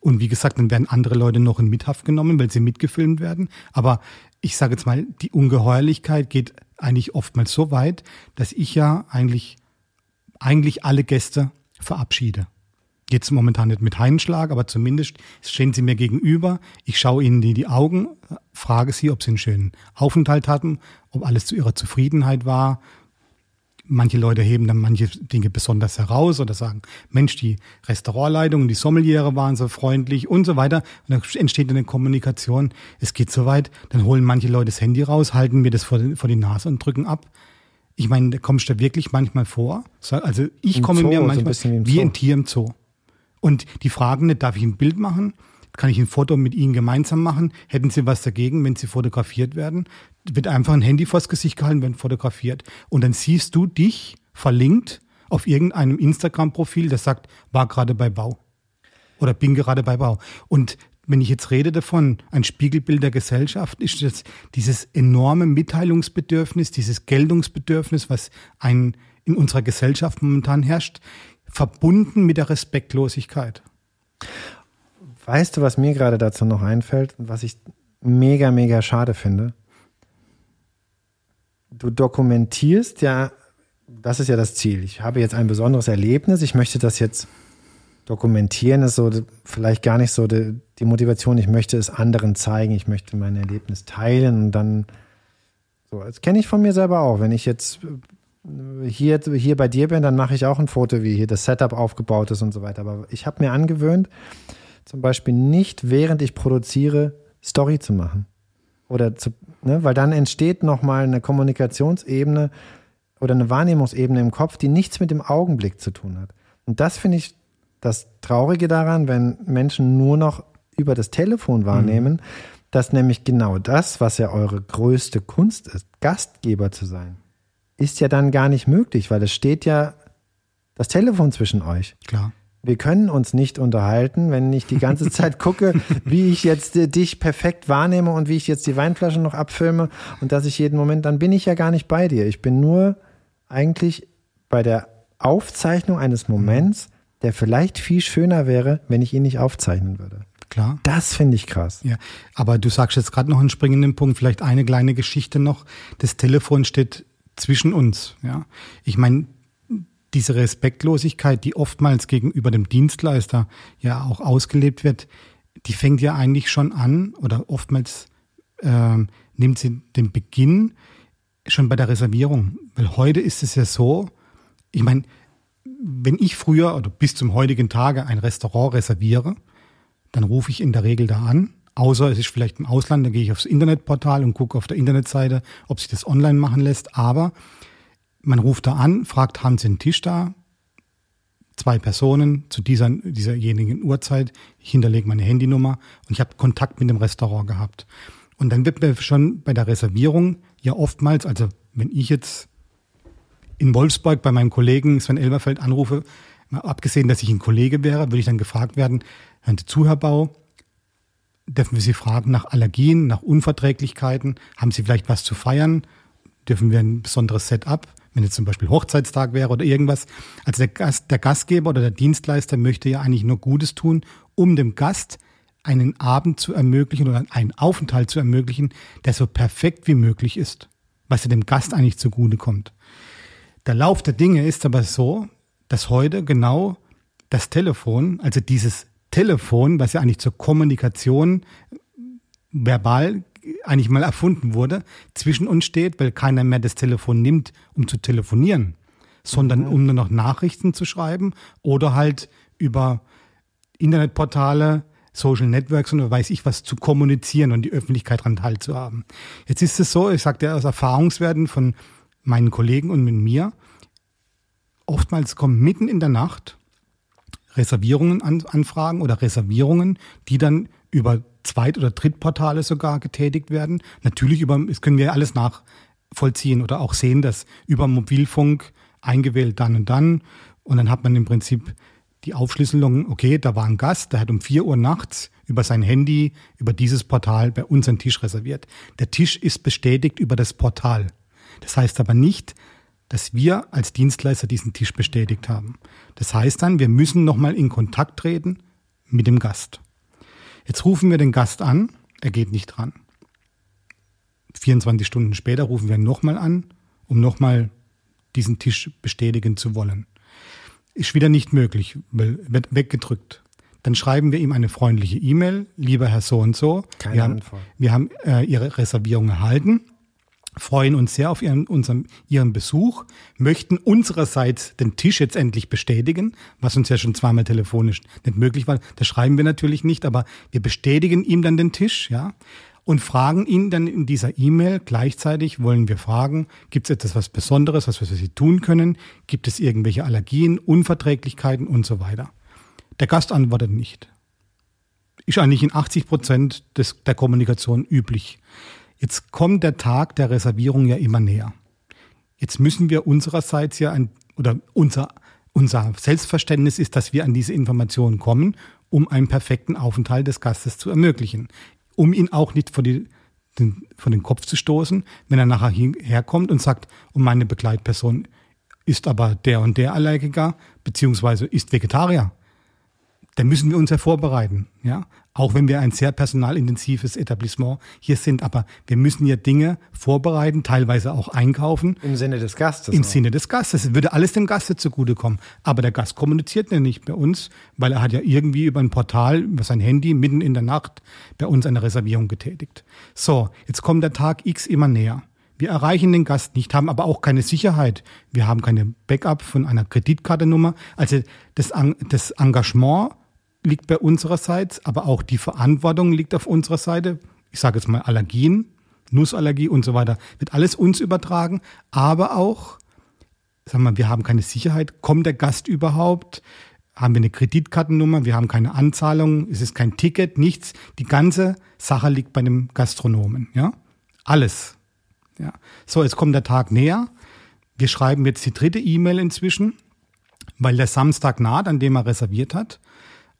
Und wie gesagt, dann werden andere Leute noch in Mithaft genommen, weil sie mitgefilmt werden. Aber ich sage jetzt mal, die Ungeheuerlichkeit geht eigentlich oftmals so weit, dass ich ja eigentlich, eigentlich alle Gäste verabschiede. Jetzt momentan nicht mit Heinschlag, aber zumindest stehen sie mir gegenüber. Ich schaue ihnen in die Augen, frage sie, ob sie einen schönen Aufenthalt hatten, ob alles zu ihrer Zufriedenheit war. Manche Leute heben dann manche Dinge besonders heraus oder sagen, Mensch, die Restaurantleitung und die Sommeliere waren so freundlich und so weiter. Und dann entsteht eine Kommunikation. Es geht so weit, dann holen manche Leute das Handy raus, halten mir das vor, die- vor die Nase und drücken ab. Ich meine, da kommst du wirklich manchmal vor. So, Also ich Im komme Zoo, mir so ein manchmal wie wie ein Tier im Zoo. Und die fragen nicht, darf ich ein Bild machen? Kann ich ein Foto mit Ihnen gemeinsam machen? Hätten Sie was dagegen, wenn Sie fotografiert werden? Wird einfach ein Handy vors Gesicht gehalten, wenn fotografiert. Und dann siehst du dich verlinkt auf irgendeinem Instagram-Profil, das sagt, war gerade bei Bau. Oder bin gerade bei Bau. Und wenn ich jetzt rede davon, ein Spiegelbild der Gesellschaft, ist das dieses enorme Mitteilungsbedürfnis, dieses Geltungsbedürfnis, was ein, in unserer Gesellschaft momentan herrscht, verbunden mit der Respektlosigkeit. Weißt du, was mir gerade dazu noch einfällt und was ich mega, mega schade finde? Du dokumentierst ja, das ist ja das Ziel. Ich habe jetzt ein besonderes Erlebnis, ich möchte das jetzt dokumentieren, ist so vielleicht gar nicht so die, die Motivation, ich möchte es anderen zeigen, ich möchte mein Erlebnis teilen und dann so, das kenne ich von mir selber auch. Wenn ich jetzt äh, hier, hier bei dir bin, dann mache ich auch ein Foto, wie hier das Setup aufgebaut ist und so weiter. Aber ich habe mir angewöhnt, zum Beispiel nicht, während ich produziere, Story zu machen. Oder zu, ne, weil dann entsteht nochmal eine Kommunikationsebene oder eine Wahrnehmungsebene im Kopf, die nichts mit dem Augenblick zu tun hat. Und das finde ich das Traurige daran, wenn Menschen nur noch über das Telefon wahrnehmen, dass nämlich genau das, was ja eure größte Kunst ist, Gastgeber zu sein, ist ja dann gar nicht möglich, weil es steht ja das Telefon zwischen euch. Klar. Wir können uns nicht unterhalten, wenn ich die ganze Zeit gucke, wie ich jetzt äh, dich perfekt wahrnehme und wie ich jetzt die Weinflasche noch abfilme und dass ich jeden Moment, dann bin ich ja gar nicht bei dir. Ich bin nur eigentlich bei der Aufzeichnung eines Moments, der vielleicht viel schöner wäre, wenn ich ihn nicht aufzeichnen würde. Klar. Das finde ich krass. Ja, aber du sagst jetzt gerade noch einen springenden Punkt, vielleicht eine kleine Geschichte noch. Das Telefon steht zwischen uns. Ja, ich meine, diese Respektlosigkeit, die oftmals gegenüber dem Dienstleister ja auch ausgelebt wird, die fängt ja eigentlich schon an oder oftmals ähm, nimmt sie den Beginn schon bei der Reservierung. Weil heute ist es ja so, ich meine, wenn ich früher oder bis zum heutigen Tage ein Restaurant reserviere, dann rufe ich in der Regel da an. Außer es ist vielleicht im Ausland, dann gehe ich aufs Internetportal und gucke auf der Internetseite, ob sich das online machen lässt. Aber man ruft da an, fragt, haben Sie einen Tisch da? Zwei Personen zu dieser, dieserjenigen Uhrzeit. Ich hinterlege meine Handynummer und ich habe Kontakt mit dem Restaurant gehabt. Und dann wird mir schon bei der Reservierung ja oftmals, also wenn ich jetzt in Wolfsburg bei meinem Kollegen Sven Elberfeld anrufe, mal abgesehen, dass ich ein Kollege wäre, würde ich dann gefragt werden, Herr Bau, dürfen wir Sie fragen nach Allergien, nach Unverträglichkeiten? Haben Sie vielleicht was zu feiern? Dürfen wir ein besonderes Setup? Wenn jetzt zum Beispiel Hochzeitstag wäre oder irgendwas. Also der, Gast, der Gastgeber oder der Dienstleister möchte ja eigentlich nur Gutes tun, um dem Gast einen Abend zu ermöglichen oder einen Aufenthalt zu ermöglichen, der so perfekt wie möglich ist, was ja dem Gast eigentlich zugute kommt. Der Lauf der Dinge ist aber so, dass heute genau das Telefon, also dieses Telefon, was ja eigentlich zur Kommunikation verbal eigentlich mal erfunden wurde, zwischen uns steht, weil keiner mehr das Telefon nimmt, um zu telefonieren, sondern mhm. um nur noch Nachrichten zu schreiben oder halt über Internetportale, Social Networks und weiß ich was zu kommunizieren und die Öffentlichkeit daran teilzuhaben. Jetzt ist es so, ich sagte aus Erfahrungswerten von meinen Kollegen und mit mir, oftmals kommen mitten in der Nacht Reservierungen an, anfragen oder Reservierungen, die dann über Zweit- oder Drittportale sogar getätigt werden. Natürlich über, das können wir alles nachvollziehen oder auch sehen, dass über Mobilfunk eingewählt dann und dann. Und dann hat man im Prinzip die Aufschlüsselung, okay, da war ein Gast, der hat um vier Uhr nachts über sein Handy, über dieses Portal bei uns einen Tisch reserviert. Der Tisch ist bestätigt über das Portal. Das heißt aber nicht, dass wir als Dienstleister diesen Tisch bestätigt haben. Das heißt dann, wir müssen nochmal in Kontakt treten mit dem Gast. Jetzt rufen wir den Gast an, er geht nicht dran. 24 Stunden später rufen wir nochmal an, um nochmal diesen Tisch bestätigen zu wollen. Ist wieder nicht möglich, wird weggedrückt. Dann schreiben wir ihm eine freundliche E-Mail, lieber Herr So und so. Keine wir haben, Antwort. wir haben äh, Ihre Reservierung erhalten freuen uns sehr auf ihren, unseren, ihren Besuch, möchten unsererseits den Tisch jetzt endlich bestätigen, was uns ja schon zweimal telefonisch nicht möglich war. Das schreiben wir natürlich nicht, aber wir bestätigen ihm dann den Tisch, ja, und fragen ihn dann in dieser E-Mail gleichzeitig, wollen wir fragen, gibt es etwas was Besonderes, was wir für Sie tun können? Gibt es irgendwelche Allergien, Unverträglichkeiten und so weiter? Der Gast antwortet nicht. Ist eigentlich in 80 Prozent des, der Kommunikation üblich. Jetzt kommt der Tag der Reservierung ja immer näher. Jetzt müssen wir unsererseits ja ein, oder unser, unser Selbstverständnis ist, dass wir an diese Informationen kommen, um einen perfekten Aufenthalt des Gastes zu ermöglichen. Um ihn auch nicht vor, die, den, vor den Kopf zu stoßen, wenn er nachher herkommt und sagt, und meine Begleitperson ist aber der und der Allergiker, beziehungsweise ist Vegetarier. Dann müssen wir uns ja vorbereiten. Ja? auch wenn wir ein sehr personalintensives Etablissement hier sind, aber wir müssen ja Dinge vorbereiten, teilweise auch einkaufen. Im Sinne des Gastes. Im auch. Sinne des Gastes. Es würde alles dem Gaste zugutekommen. Aber der Gast kommuniziert ja nicht bei uns, weil er hat ja irgendwie über ein Portal, über sein Handy mitten in der Nacht bei uns eine Reservierung getätigt. So, jetzt kommt der Tag X immer näher. Wir erreichen den Gast nicht, haben aber auch keine Sicherheit. Wir haben keine Backup von einer Kreditkartennummer. Also das, das Engagement liegt bei unsererseits, aber auch die Verantwortung liegt auf unserer Seite. Ich sage jetzt mal Allergien, Nussallergie und so weiter, wird alles uns übertragen, aber auch, sagen wir, wir haben keine Sicherheit, kommt der Gast überhaupt? Haben wir eine Kreditkartennummer? Wir haben keine Anzahlung, es ist kein Ticket, nichts. Die ganze Sache liegt bei dem Gastronomen, ja? Alles. Ja. So, jetzt kommt der Tag näher. Wir schreiben jetzt die dritte E-Mail inzwischen, weil der Samstag naht, an dem er reserviert hat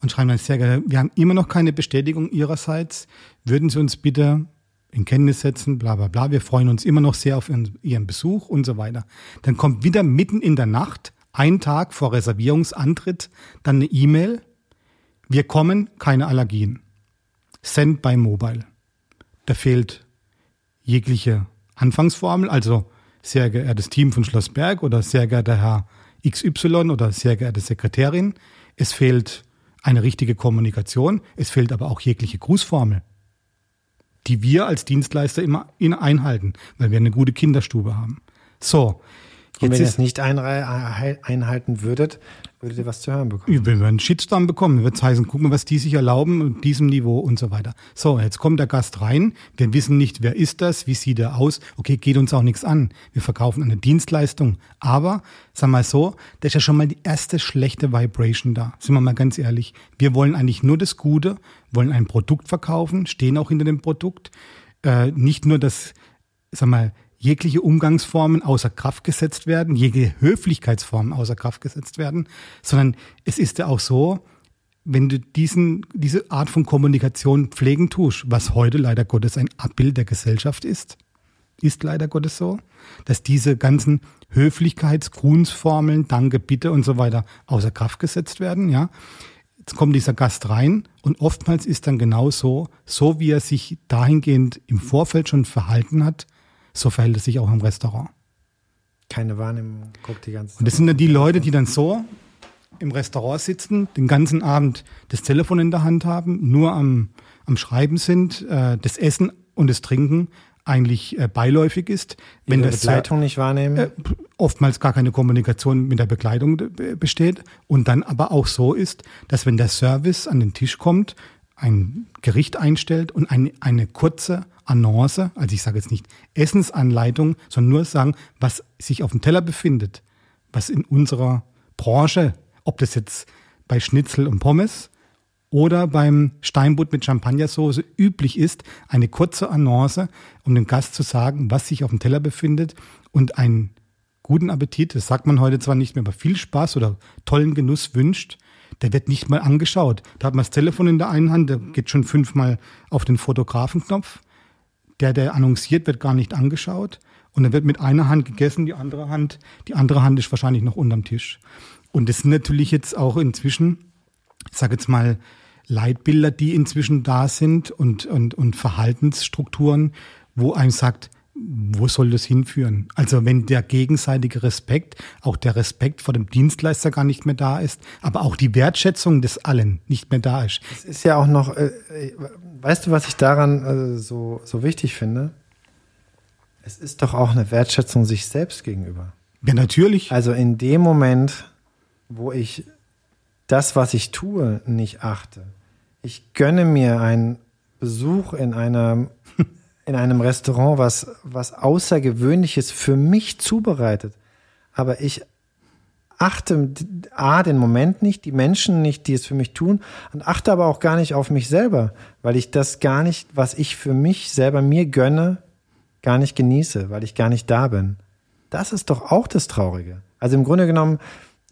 und schreiben dann sehr gerne, wir haben immer noch keine Bestätigung Ihrerseits. Würden Sie uns bitte in Kenntnis setzen, bla bla bla. Wir freuen uns immer noch sehr auf Ihren, Besuch und so weiter. Dann kommt wieder mitten in der Nacht, ein Tag vor Reservierungsantritt, dann eine E-Mail. Wir kommen, keine Allergien. Send by Mobile. Da fehlt jegliche Anfangsformel, also sehr geehrtes Team von Schloss Berg oder sehr geehrter Herr XY oder sehr geehrte Sekretärin. Es fehlt eine richtige Kommunikation. Es fehlt aber auch jegliche Grußformel, die wir als Dienstleister immer einhalten, weil wir eine gute Kinderstube haben. So. Und wenn ihr es nicht einhalten würdet, würdet ihr was zu hören bekommen. Wir einen Shitstorm bekommen, wird heißen, guck mal, was die sich erlauben und diesem Niveau und so weiter. So, jetzt kommt der Gast rein. Wir wissen nicht, wer ist das, wie sieht er aus. Okay, geht uns auch nichts an. Wir verkaufen eine Dienstleistung. Aber, sag mal so, da ist ja schon mal die erste schlechte Vibration da. Sind wir mal ganz ehrlich. Wir wollen eigentlich nur das Gute, wollen ein Produkt verkaufen, stehen auch hinter dem Produkt. Äh, nicht nur das, sag mal, jegliche Umgangsformen außer Kraft gesetzt werden, jegliche Höflichkeitsformen außer Kraft gesetzt werden, sondern es ist ja auch so, wenn du diesen, diese Art von Kommunikation pflegen tust, was heute leider Gottes ein Abbild der Gesellschaft ist, ist leider Gottes so, dass diese ganzen Höflichkeitsgrunsformeln, Danke, Bitte und so weiter außer Kraft gesetzt werden, ja. Jetzt kommt dieser Gast rein und oftmals ist dann genau so, so wie er sich dahingehend im Vorfeld schon verhalten hat, so verhält es sich auch im Restaurant. Keine Wahrnehmung, guckt die ganze Zeit. Und das sind dann die Leute, die dann so im Restaurant sitzen, den ganzen Abend das Telefon in der Hand haben, nur am, am Schreiben sind, äh, das Essen und das Trinken eigentlich äh, beiläufig ist. Wenn das Begleitung nicht wahrnehmen? Äh, oftmals gar keine Kommunikation mit der Begleitung besteht und dann aber auch so ist, dass wenn der Service an den Tisch kommt, ein Gericht einstellt und ein, eine kurze Annonce, also ich sage jetzt nicht Essensanleitung, sondern nur sagen, was sich auf dem Teller befindet, was in unserer Branche, ob das jetzt bei Schnitzel und Pommes oder beim Steinbutt mit Champagnersoße üblich ist, eine kurze Annonce, um dem Gast zu sagen, was sich auf dem Teller befindet und einen guten Appetit, das sagt man heute zwar nicht mehr, aber viel Spaß oder tollen Genuss wünscht, der wird nicht mal angeschaut. Da hat man das Telefon in der einen Hand, der geht schon fünfmal auf den Fotografenknopf der, der annonciert, wird gar nicht angeschaut. Und dann wird mit einer Hand gegessen, die andere Hand, die andere Hand ist wahrscheinlich noch unterm Tisch. Und das sind natürlich jetzt auch inzwischen, ich sage jetzt mal, Leitbilder, die inzwischen da sind und, und, und Verhaltensstrukturen, wo einem sagt, wo soll das hinführen? Also wenn der gegenseitige Respekt, auch der Respekt vor dem Dienstleister gar nicht mehr da ist, aber auch die Wertschätzung des allen nicht mehr da ist. Es ist ja auch noch, äh, weißt du, was ich daran äh, so, so wichtig finde? Es ist doch auch eine Wertschätzung sich selbst gegenüber. Ja, natürlich. Also in dem Moment, wo ich das, was ich tue, nicht achte. Ich gönne mir einen Besuch in einem in einem Restaurant was, was Außergewöhnliches für mich zubereitet. Aber ich achte A, den Moment nicht, die Menschen nicht, die es für mich tun, und achte aber auch gar nicht auf mich selber, weil ich das gar nicht, was ich für mich selber mir gönne, gar nicht genieße, weil ich gar nicht da bin. Das ist doch auch das Traurige. Also im Grunde genommen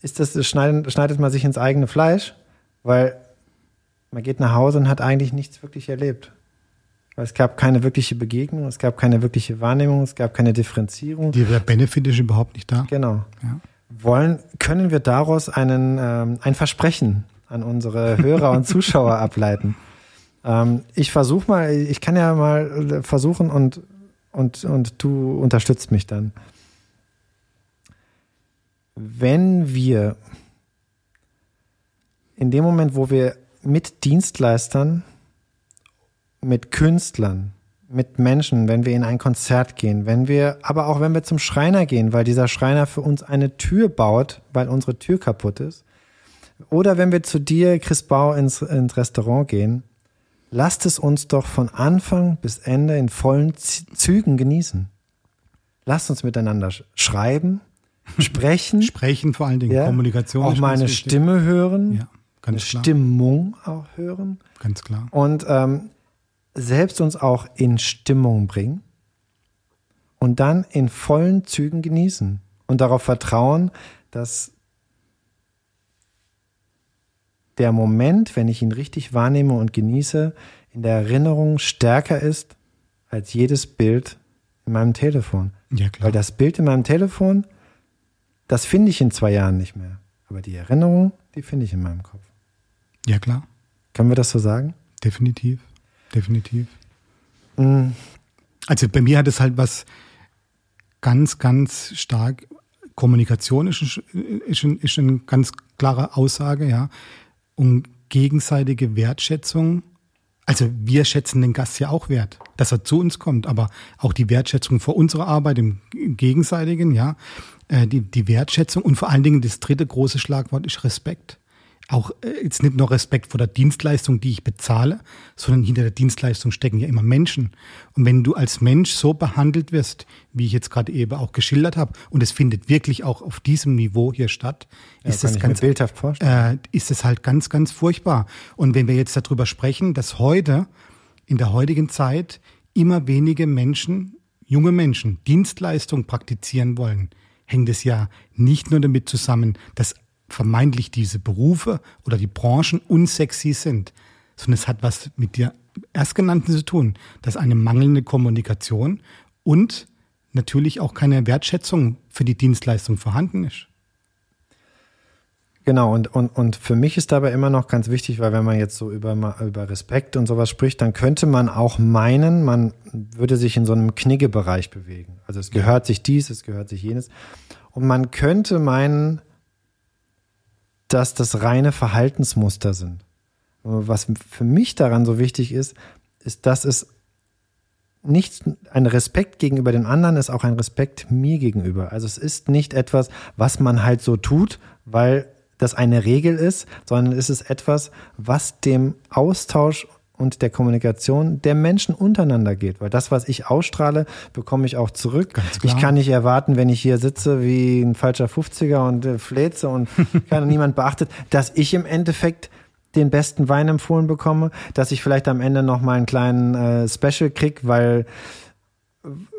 ist das, das schneidet, schneidet man sich ins eigene Fleisch, weil man geht nach Hause und hat eigentlich nichts wirklich erlebt. Weil es gab keine wirkliche Begegnung, es gab keine wirkliche Wahrnehmung, es gab keine Differenzierung. Die, der Benefit ist überhaupt nicht da. Genau. Ja. Wollen, können wir daraus einen, ähm, ein Versprechen an unsere Hörer und Zuschauer ableiten? Ähm, ich versuche mal, ich kann ja mal äh, versuchen und, und, und du unterstützt mich dann. Wenn wir in dem Moment, wo wir mit Dienstleistern mit Künstlern, mit Menschen, wenn wir in ein Konzert gehen, wenn wir, aber auch wenn wir zum Schreiner gehen, weil dieser Schreiner für uns eine Tür baut, weil unsere Tür kaputt ist. Oder wenn wir zu dir, Chris Bau, ins, ins Restaurant gehen, lasst es uns doch von Anfang bis Ende in vollen Zügen genießen. Lasst uns miteinander schreiben, sprechen. sprechen vor allen Dingen, ja, Kommunikation. Auch mal eine Stimme hören. Ja, eine klar. Stimmung auch hören. Ganz klar. Und ähm, selbst uns auch in Stimmung bringen und dann in vollen Zügen genießen und darauf vertrauen, dass der Moment, wenn ich ihn richtig wahrnehme und genieße, in der Erinnerung stärker ist als jedes Bild in meinem Telefon. Ja, klar. Weil das Bild in meinem Telefon, das finde ich in zwei Jahren nicht mehr. Aber die Erinnerung, die finde ich in meinem Kopf. Ja, klar. Können wir das so sagen? Definitiv definitiv. Mhm. Also bei mir hat es halt was ganz, ganz stark. Kommunikation ist, ist, ist eine ganz klare Aussage, ja. Und gegenseitige Wertschätzung Also wir schätzen den Gast ja auch wert, dass er zu uns kommt, aber auch die Wertschätzung vor unserer Arbeit im, im Gegenseitigen, ja, äh, die, die Wertschätzung und vor allen Dingen das dritte große Schlagwort ist Respekt auch äh, jetzt nicht nur Respekt vor der Dienstleistung, die ich bezahle, sondern hinter der Dienstleistung stecken ja immer Menschen. Und wenn du als Mensch so behandelt wirst, wie ich jetzt gerade eben auch geschildert habe, und es findet wirklich auch auf diesem Niveau hier statt, ja, ist das ganz bildhaft vorstellen. Äh, ist es halt ganz, ganz furchtbar. Und wenn wir jetzt darüber sprechen, dass heute in der heutigen Zeit immer wenige Menschen, junge Menschen, Dienstleistung praktizieren wollen, hängt es ja nicht nur damit zusammen, dass vermeintlich diese Berufe oder die Branchen unsexy sind, sondern es hat was mit der Erstgenannten zu tun, dass eine mangelnde Kommunikation und natürlich auch keine Wertschätzung für die Dienstleistung vorhanden ist. Genau, und, und, und für mich ist dabei immer noch ganz wichtig, weil wenn man jetzt so über, über Respekt und sowas spricht, dann könnte man auch meinen, man würde sich in so einem Kniggebereich bewegen. Also es gehört sich dies, es gehört sich jenes. Und man könnte meinen, dass das reine Verhaltensmuster sind. Was für mich daran so wichtig ist, ist, dass es nicht ein Respekt gegenüber den anderen ist, auch ein Respekt mir gegenüber. Also es ist nicht etwas, was man halt so tut, weil das eine Regel ist, sondern es ist etwas, was dem Austausch und der Kommunikation der Menschen untereinander geht. Weil das, was ich ausstrahle, bekomme ich auch zurück. Ich kann nicht erwarten, wenn ich hier sitze wie ein falscher 50er und äh, fläze und keiner niemand beachtet, dass ich im Endeffekt den besten Wein empfohlen bekomme, dass ich vielleicht am Ende noch mal einen kleinen äh, Special krieg, weil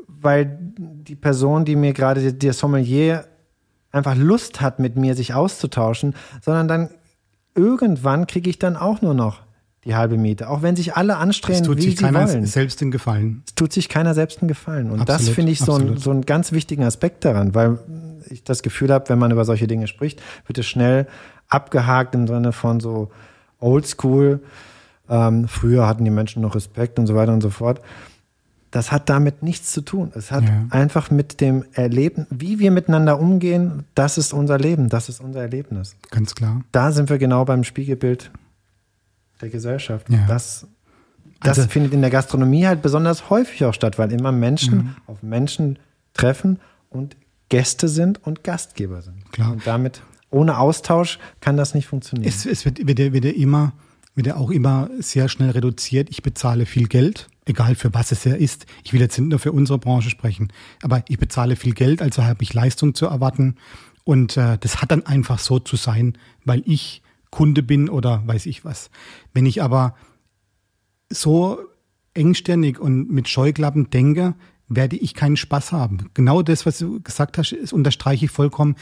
weil die Person, die mir gerade der Sommelier einfach Lust hat, mit mir sich auszutauschen, sondern dann irgendwann kriege ich dann auch nur noch die halbe Miete. Auch wenn sich alle anstrengen, es tut wie sich sie keiner wollen. selbst den Gefallen. Es tut sich keiner selbst einen Gefallen. Und absolut, das finde ich so, ein, so einen ganz wichtigen Aspekt daran, weil ich das Gefühl habe, wenn man über solche Dinge spricht, wird es schnell abgehakt im Sinne von so Oldschool. Ähm, früher hatten die Menschen noch Respekt und so weiter und so fort. Das hat damit nichts zu tun. Es hat ja. einfach mit dem Erleben, wie wir miteinander umgehen, das ist unser Leben, das ist unser Erlebnis. Ganz klar. Da sind wir genau beim Spiegelbild der Gesellschaft. Ja. Das, das also, findet in der Gastronomie halt besonders häufig auch statt, weil immer Menschen mhm. auf Menschen treffen und Gäste sind und Gastgeber sind. Klar. Und damit ohne Austausch kann das nicht funktionieren. Es, es wird, wird, wird immer wird ja auch immer sehr schnell reduziert. Ich bezahle viel Geld, egal für was es ja ist. Ich will jetzt nicht nur für unsere Branche sprechen, aber ich bezahle viel Geld, also habe ich Leistung zu erwarten. Und äh, das hat dann einfach so zu sein, weil ich Kunde bin oder weiß ich was. Wenn ich aber so engstirnig und mit Scheuklappen denke, werde ich keinen Spaß haben. Genau das, was du gesagt hast, das unterstreiche ich vollkommen.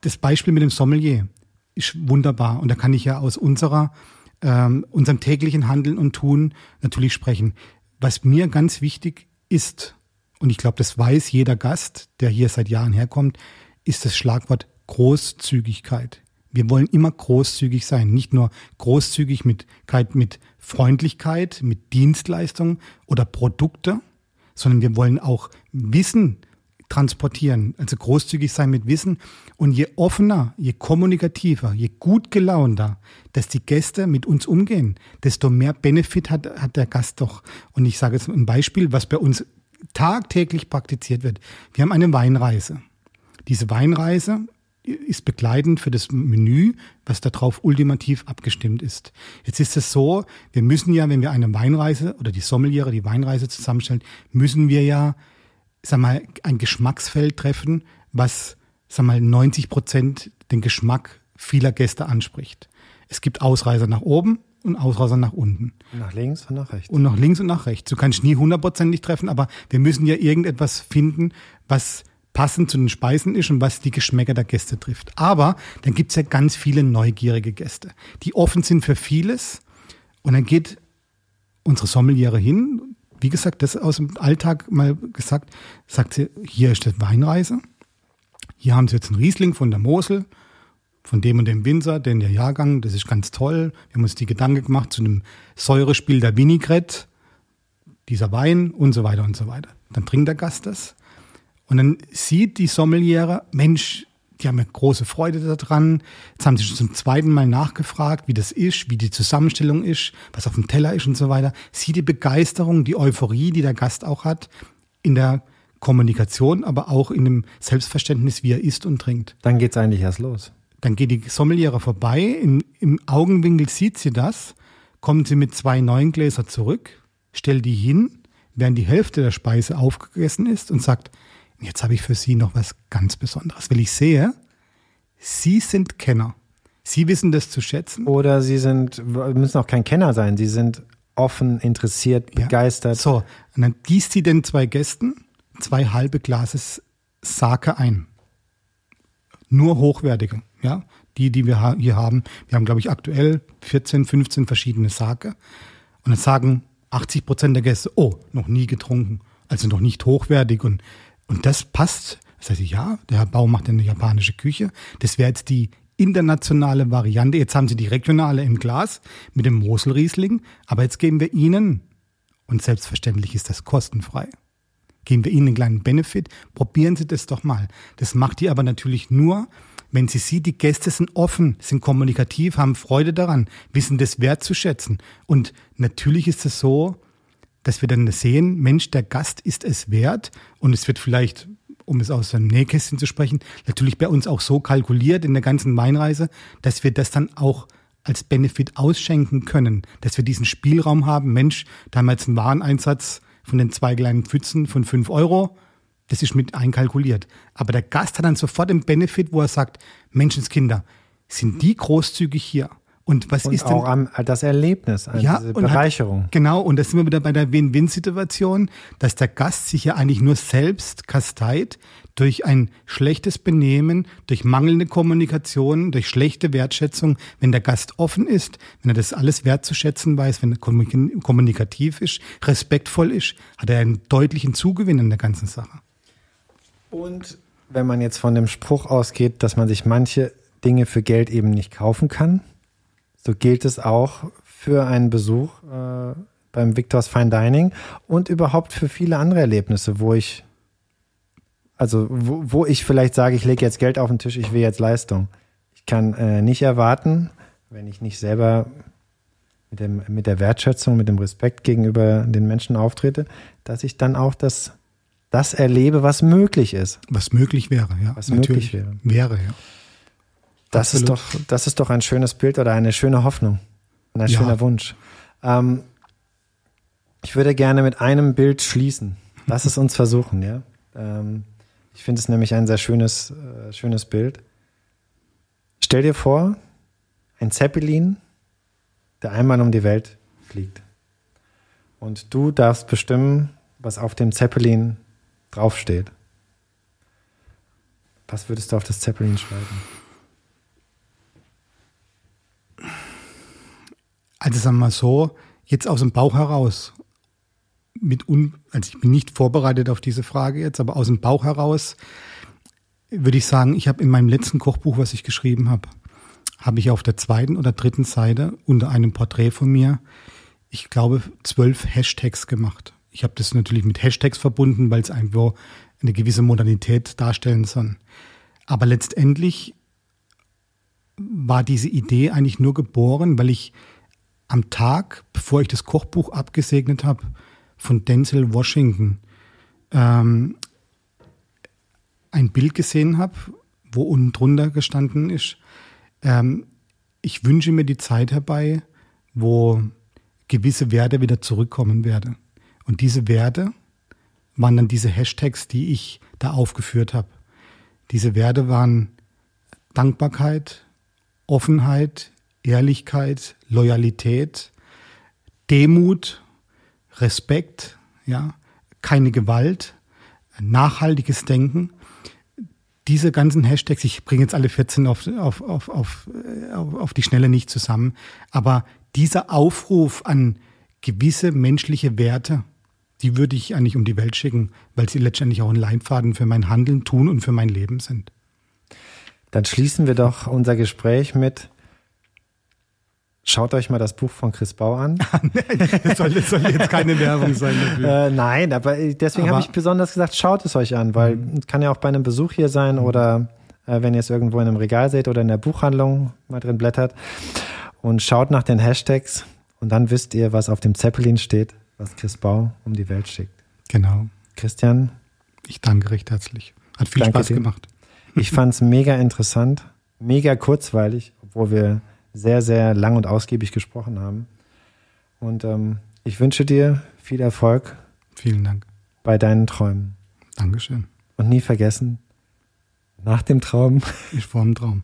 Das Beispiel mit dem Sommelier ist wunderbar und da kann ich ja aus unserer, ähm, unserem täglichen Handeln und Tun natürlich sprechen. Was mir ganz wichtig ist, und ich glaube, das weiß jeder Gast, der hier seit Jahren herkommt, ist das Schlagwort Großzügigkeit. Wir wollen immer großzügig sein, nicht nur großzügig mit, mit Freundlichkeit, mit Dienstleistungen oder Produkte, sondern wir wollen auch Wissen transportieren, also großzügig sein mit Wissen. Und je offener, je kommunikativer, je gut gelaunter, dass die Gäste mit uns umgehen, desto mehr Benefit hat, hat der Gast doch. Und ich sage jetzt ein Beispiel, was bei uns tagtäglich praktiziert wird. Wir haben eine Weinreise. Diese Weinreise ist begleitend für das Menü, was darauf ultimativ abgestimmt ist. Jetzt ist es so, wir müssen ja, wenn wir eine Weinreise oder die Sommeliere die Weinreise zusammenstellen, müssen wir ja, sag mal, ein Geschmacksfeld treffen, was, sag mal, 90 Prozent den Geschmack vieler Gäste anspricht. Es gibt Ausreißer nach oben und Ausreißer nach unten. Nach links und nach rechts. Und nach links und nach rechts. Du kannst nie hundertprozentig treffen, aber wir müssen ja irgendetwas finden, was passend zu den Speisen ist und was die Geschmäcker der Gäste trifft. Aber dann gibt's ja ganz viele neugierige Gäste, die offen sind für vieles. Und dann geht unsere Sommeliere hin, wie gesagt, das aus dem Alltag mal gesagt, sagt sie, hier ist das Weinreise. Hier haben sie jetzt einen Riesling von der Mosel, von dem und dem Winzer, denn der Jahrgang, das ist ganz toll. Wir haben uns die Gedanken gemacht zu einem Säurespiel der Vinaigrette, dieser Wein und so weiter und so weiter. Dann trinkt der Gast das und dann sieht die Sommeliere, Mensch, Die haben ja große Freude daran. Jetzt haben sie schon zum zweiten Mal nachgefragt, wie das ist, wie die Zusammenstellung ist, was auf dem Teller ist und so weiter. Sieh die Begeisterung, die Euphorie, die der Gast auch hat, in der Kommunikation, aber auch in dem Selbstverständnis, wie er isst und trinkt. Dann geht's eigentlich erst los. Dann geht die Sommeliere vorbei, im, im Augenwinkel sieht sie das, kommt sie mit zwei neuen Gläser zurück, stellt die hin, während die Hälfte der Speise aufgegessen ist und sagt, jetzt habe ich für Sie noch was ganz Besonderes, weil ich sehe, Sie sind Kenner. Sie wissen das zu schätzen. Oder Sie sind, müssen auch kein Kenner sein, Sie sind offen, interessiert, begeistert. Ja. So, und dann gießt sie den zwei Gästen zwei halbe Glases Sake ein. Nur hochwertige, ja. Die, die wir hier haben. Wir haben, glaube ich, aktuell 14, 15 verschiedene Sake. Und dann sagen 80 Prozent der Gäste, oh, noch nie getrunken. Also noch nicht hochwertig. Und, und das passt. Das heißt, ja, der Herr Bau macht eine japanische Küche. Das wäre jetzt die internationale Variante. Jetzt haben sie die regionale im Glas mit dem Moselriesling. Aber jetzt geben wir Ihnen, und selbstverständlich ist das kostenfrei, geben wir Ihnen einen kleinen Benefit. Probieren Sie das doch mal. Das macht ihr aber natürlich nur, wenn sie sieht, die Gäste sind offen, sind kommunikativ, haben Freude daran, wissen das wertzuschätzen. Und natürlich ist es so, dass wir dann sehen, Mensch, der Gast ist es wert und es wird vielleicht, um es aus dem Nähkästchen zu sprechen, natürlich bei uns auch so kalkuliert in der ganzen Weinreise, dass wir das dann auch als Benefit ausschenken können, dass wir diesen Spielraum haben. Mensch, da haben wir jetzt einen Wareneinsatz von den zwei kleinen Pfützen von fünf Euro. Das ist mit einkalkuliert. Aber der Gast hat dann sofort den Benefit, wo er sagt, Menschenskinder, sind die großzügig hier? Und was und ist auch denn, am, das Erlebnis, also ja, diese Bereicherung. Hat, genau, und da sind wir wieder bei der Win-Win-Situation, dass der Gast sich ja eigentlich nur selbst kasteit durch ein schlechtes Benehmen, durch mangelnde Kommunikation, durch schlechte Wertschätzung. Wenn der Gast offen ist, wenn er das alles wertzuschätzen weiß, wenn er kommunikativ ist, respektvoll ist, hat er einen deutlichen Zugewinn in der ganzen Sache. Und wenn man jetzt von dem Spruch ausgeht, dass man sich manche Dinge für Geld eben nicht kaufen kann, so gilt es auch für einen Besuch äh, beim Victor's Fine Dining und überhaupt für viele andere Erlebnisse, wo ich, also wo, wo ich vielleicht sage, ich lege jetzt Geld auf den Tisch, ich will jetzt Leistung. Ich kann äh, nicht erwarten, wenn ich nicht selber mit, dem, mit der Wertschätzung, mit dem Respekt gegenüber den Menschen auftrete, dass ich dann auch das, das erlebe, was möglich ist. Was möglich wäre, ja. Was möglich wäre. Wäre, ja. Das ist, doch, das ist doch ein schönes Bild oder eine schöne Hoffnung, ein ja. schöner Wunsch. Ähm, ich würde gerne mit einem Bild schließen. Lass es uns versuchen, ja. Ähm, ich finde es nämlich ein sehr schönes, äh, schönes Bild. Stell dir vor, ein Zeppelin, der einmal um die Welt fliegt. Und du darfst bestimmen, was auf dem Zeppelin draufsteht. Was würdest du auf das Zeppelin schreiben? Also sagen wir mal so, jetzt aus dem Bauch heraus, mit un, also ich bin nicht vorbereitet auf diese Frage jetzt, aber aus dem Bauch heraus würde ich sagen, ich habe in meinem letzten Kochbuch, was ich geschrieben habe, habe ich auf der zweiten oder dritten Seite unter einem Porträt von mir, ich glaube, zwölf Hashtags gemacht. Ich habe das natürlich mit Hashtags verbunden, weil es einfach eine gewisse Modernität darstellen soll. Aber letztendlich war diese Idee eigentlich nur geboren, weil ich am Tag, bevor ich das Kochbuch abgesegnet habe, von Denzel Washington ähm, ein Bild gesehen habe, wo unten drunter gestanden ist, ähm, ich wünsche mir die Zeit herbei, wo gewisse Werte wieder zurückkommen werden. Und diese Werte waren dann diese Hashtags, die ich da aufgeführt habe. Diese Werte waren Dankbarkeit, Offenheit, Ehrlichkeit, Loyalität, Demut, Respekt, ja, keine Gewalt, nachhaltiges Denken. Diese ganzen Hashtags, ich bringe jetzt alle 14 auf, auf, auf, auf, auf die Schnelle nicht zusammen, aber dieser Aufruf an gewisse menschliche Werte, die würde ich eigentlich um die Welt schicken, weil sie letztendlich auch ein Leitfaden für mein Handeln, Tun und für mein Leben sind. Dann schließen wir doch unser Gespräch mit Schaut euch mal das Buch von Chris Bau an. das, soll, das soll jetzt keine Werbung sein. Äh, nein, aber deswegen habe ich besonders gesagt, schaut es euch an, weil mhm. es kann ja auch bei einem Besuch hier sein oder äh, wenn ihr es irgendwo in einem Regal seht oder in der Buchhandlung mal drin blättert. Und schaut nach den Hashtags und dann wisst ihr, was auf dem Zeppelin steht, was Chris Bau um die Welt schickt. Genau. Christian, Ich danke recht herzlich. Hat viel Spaß dir. gemacht. ich fand es mega interessant, mega kurzweilig, obwohl wir sehr, sehr lang und ausgiebig gesprochen haben. Und ähm, ich wünsche dir viel Erfolg Vielen Dank. bei deinen Träumen. Dankeschön. Und nie vergessen, nach dem Traum, Ich vor dem Traum.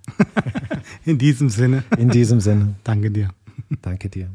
In diesem Sinne, in diesem Sinne, danke dir. danke dir.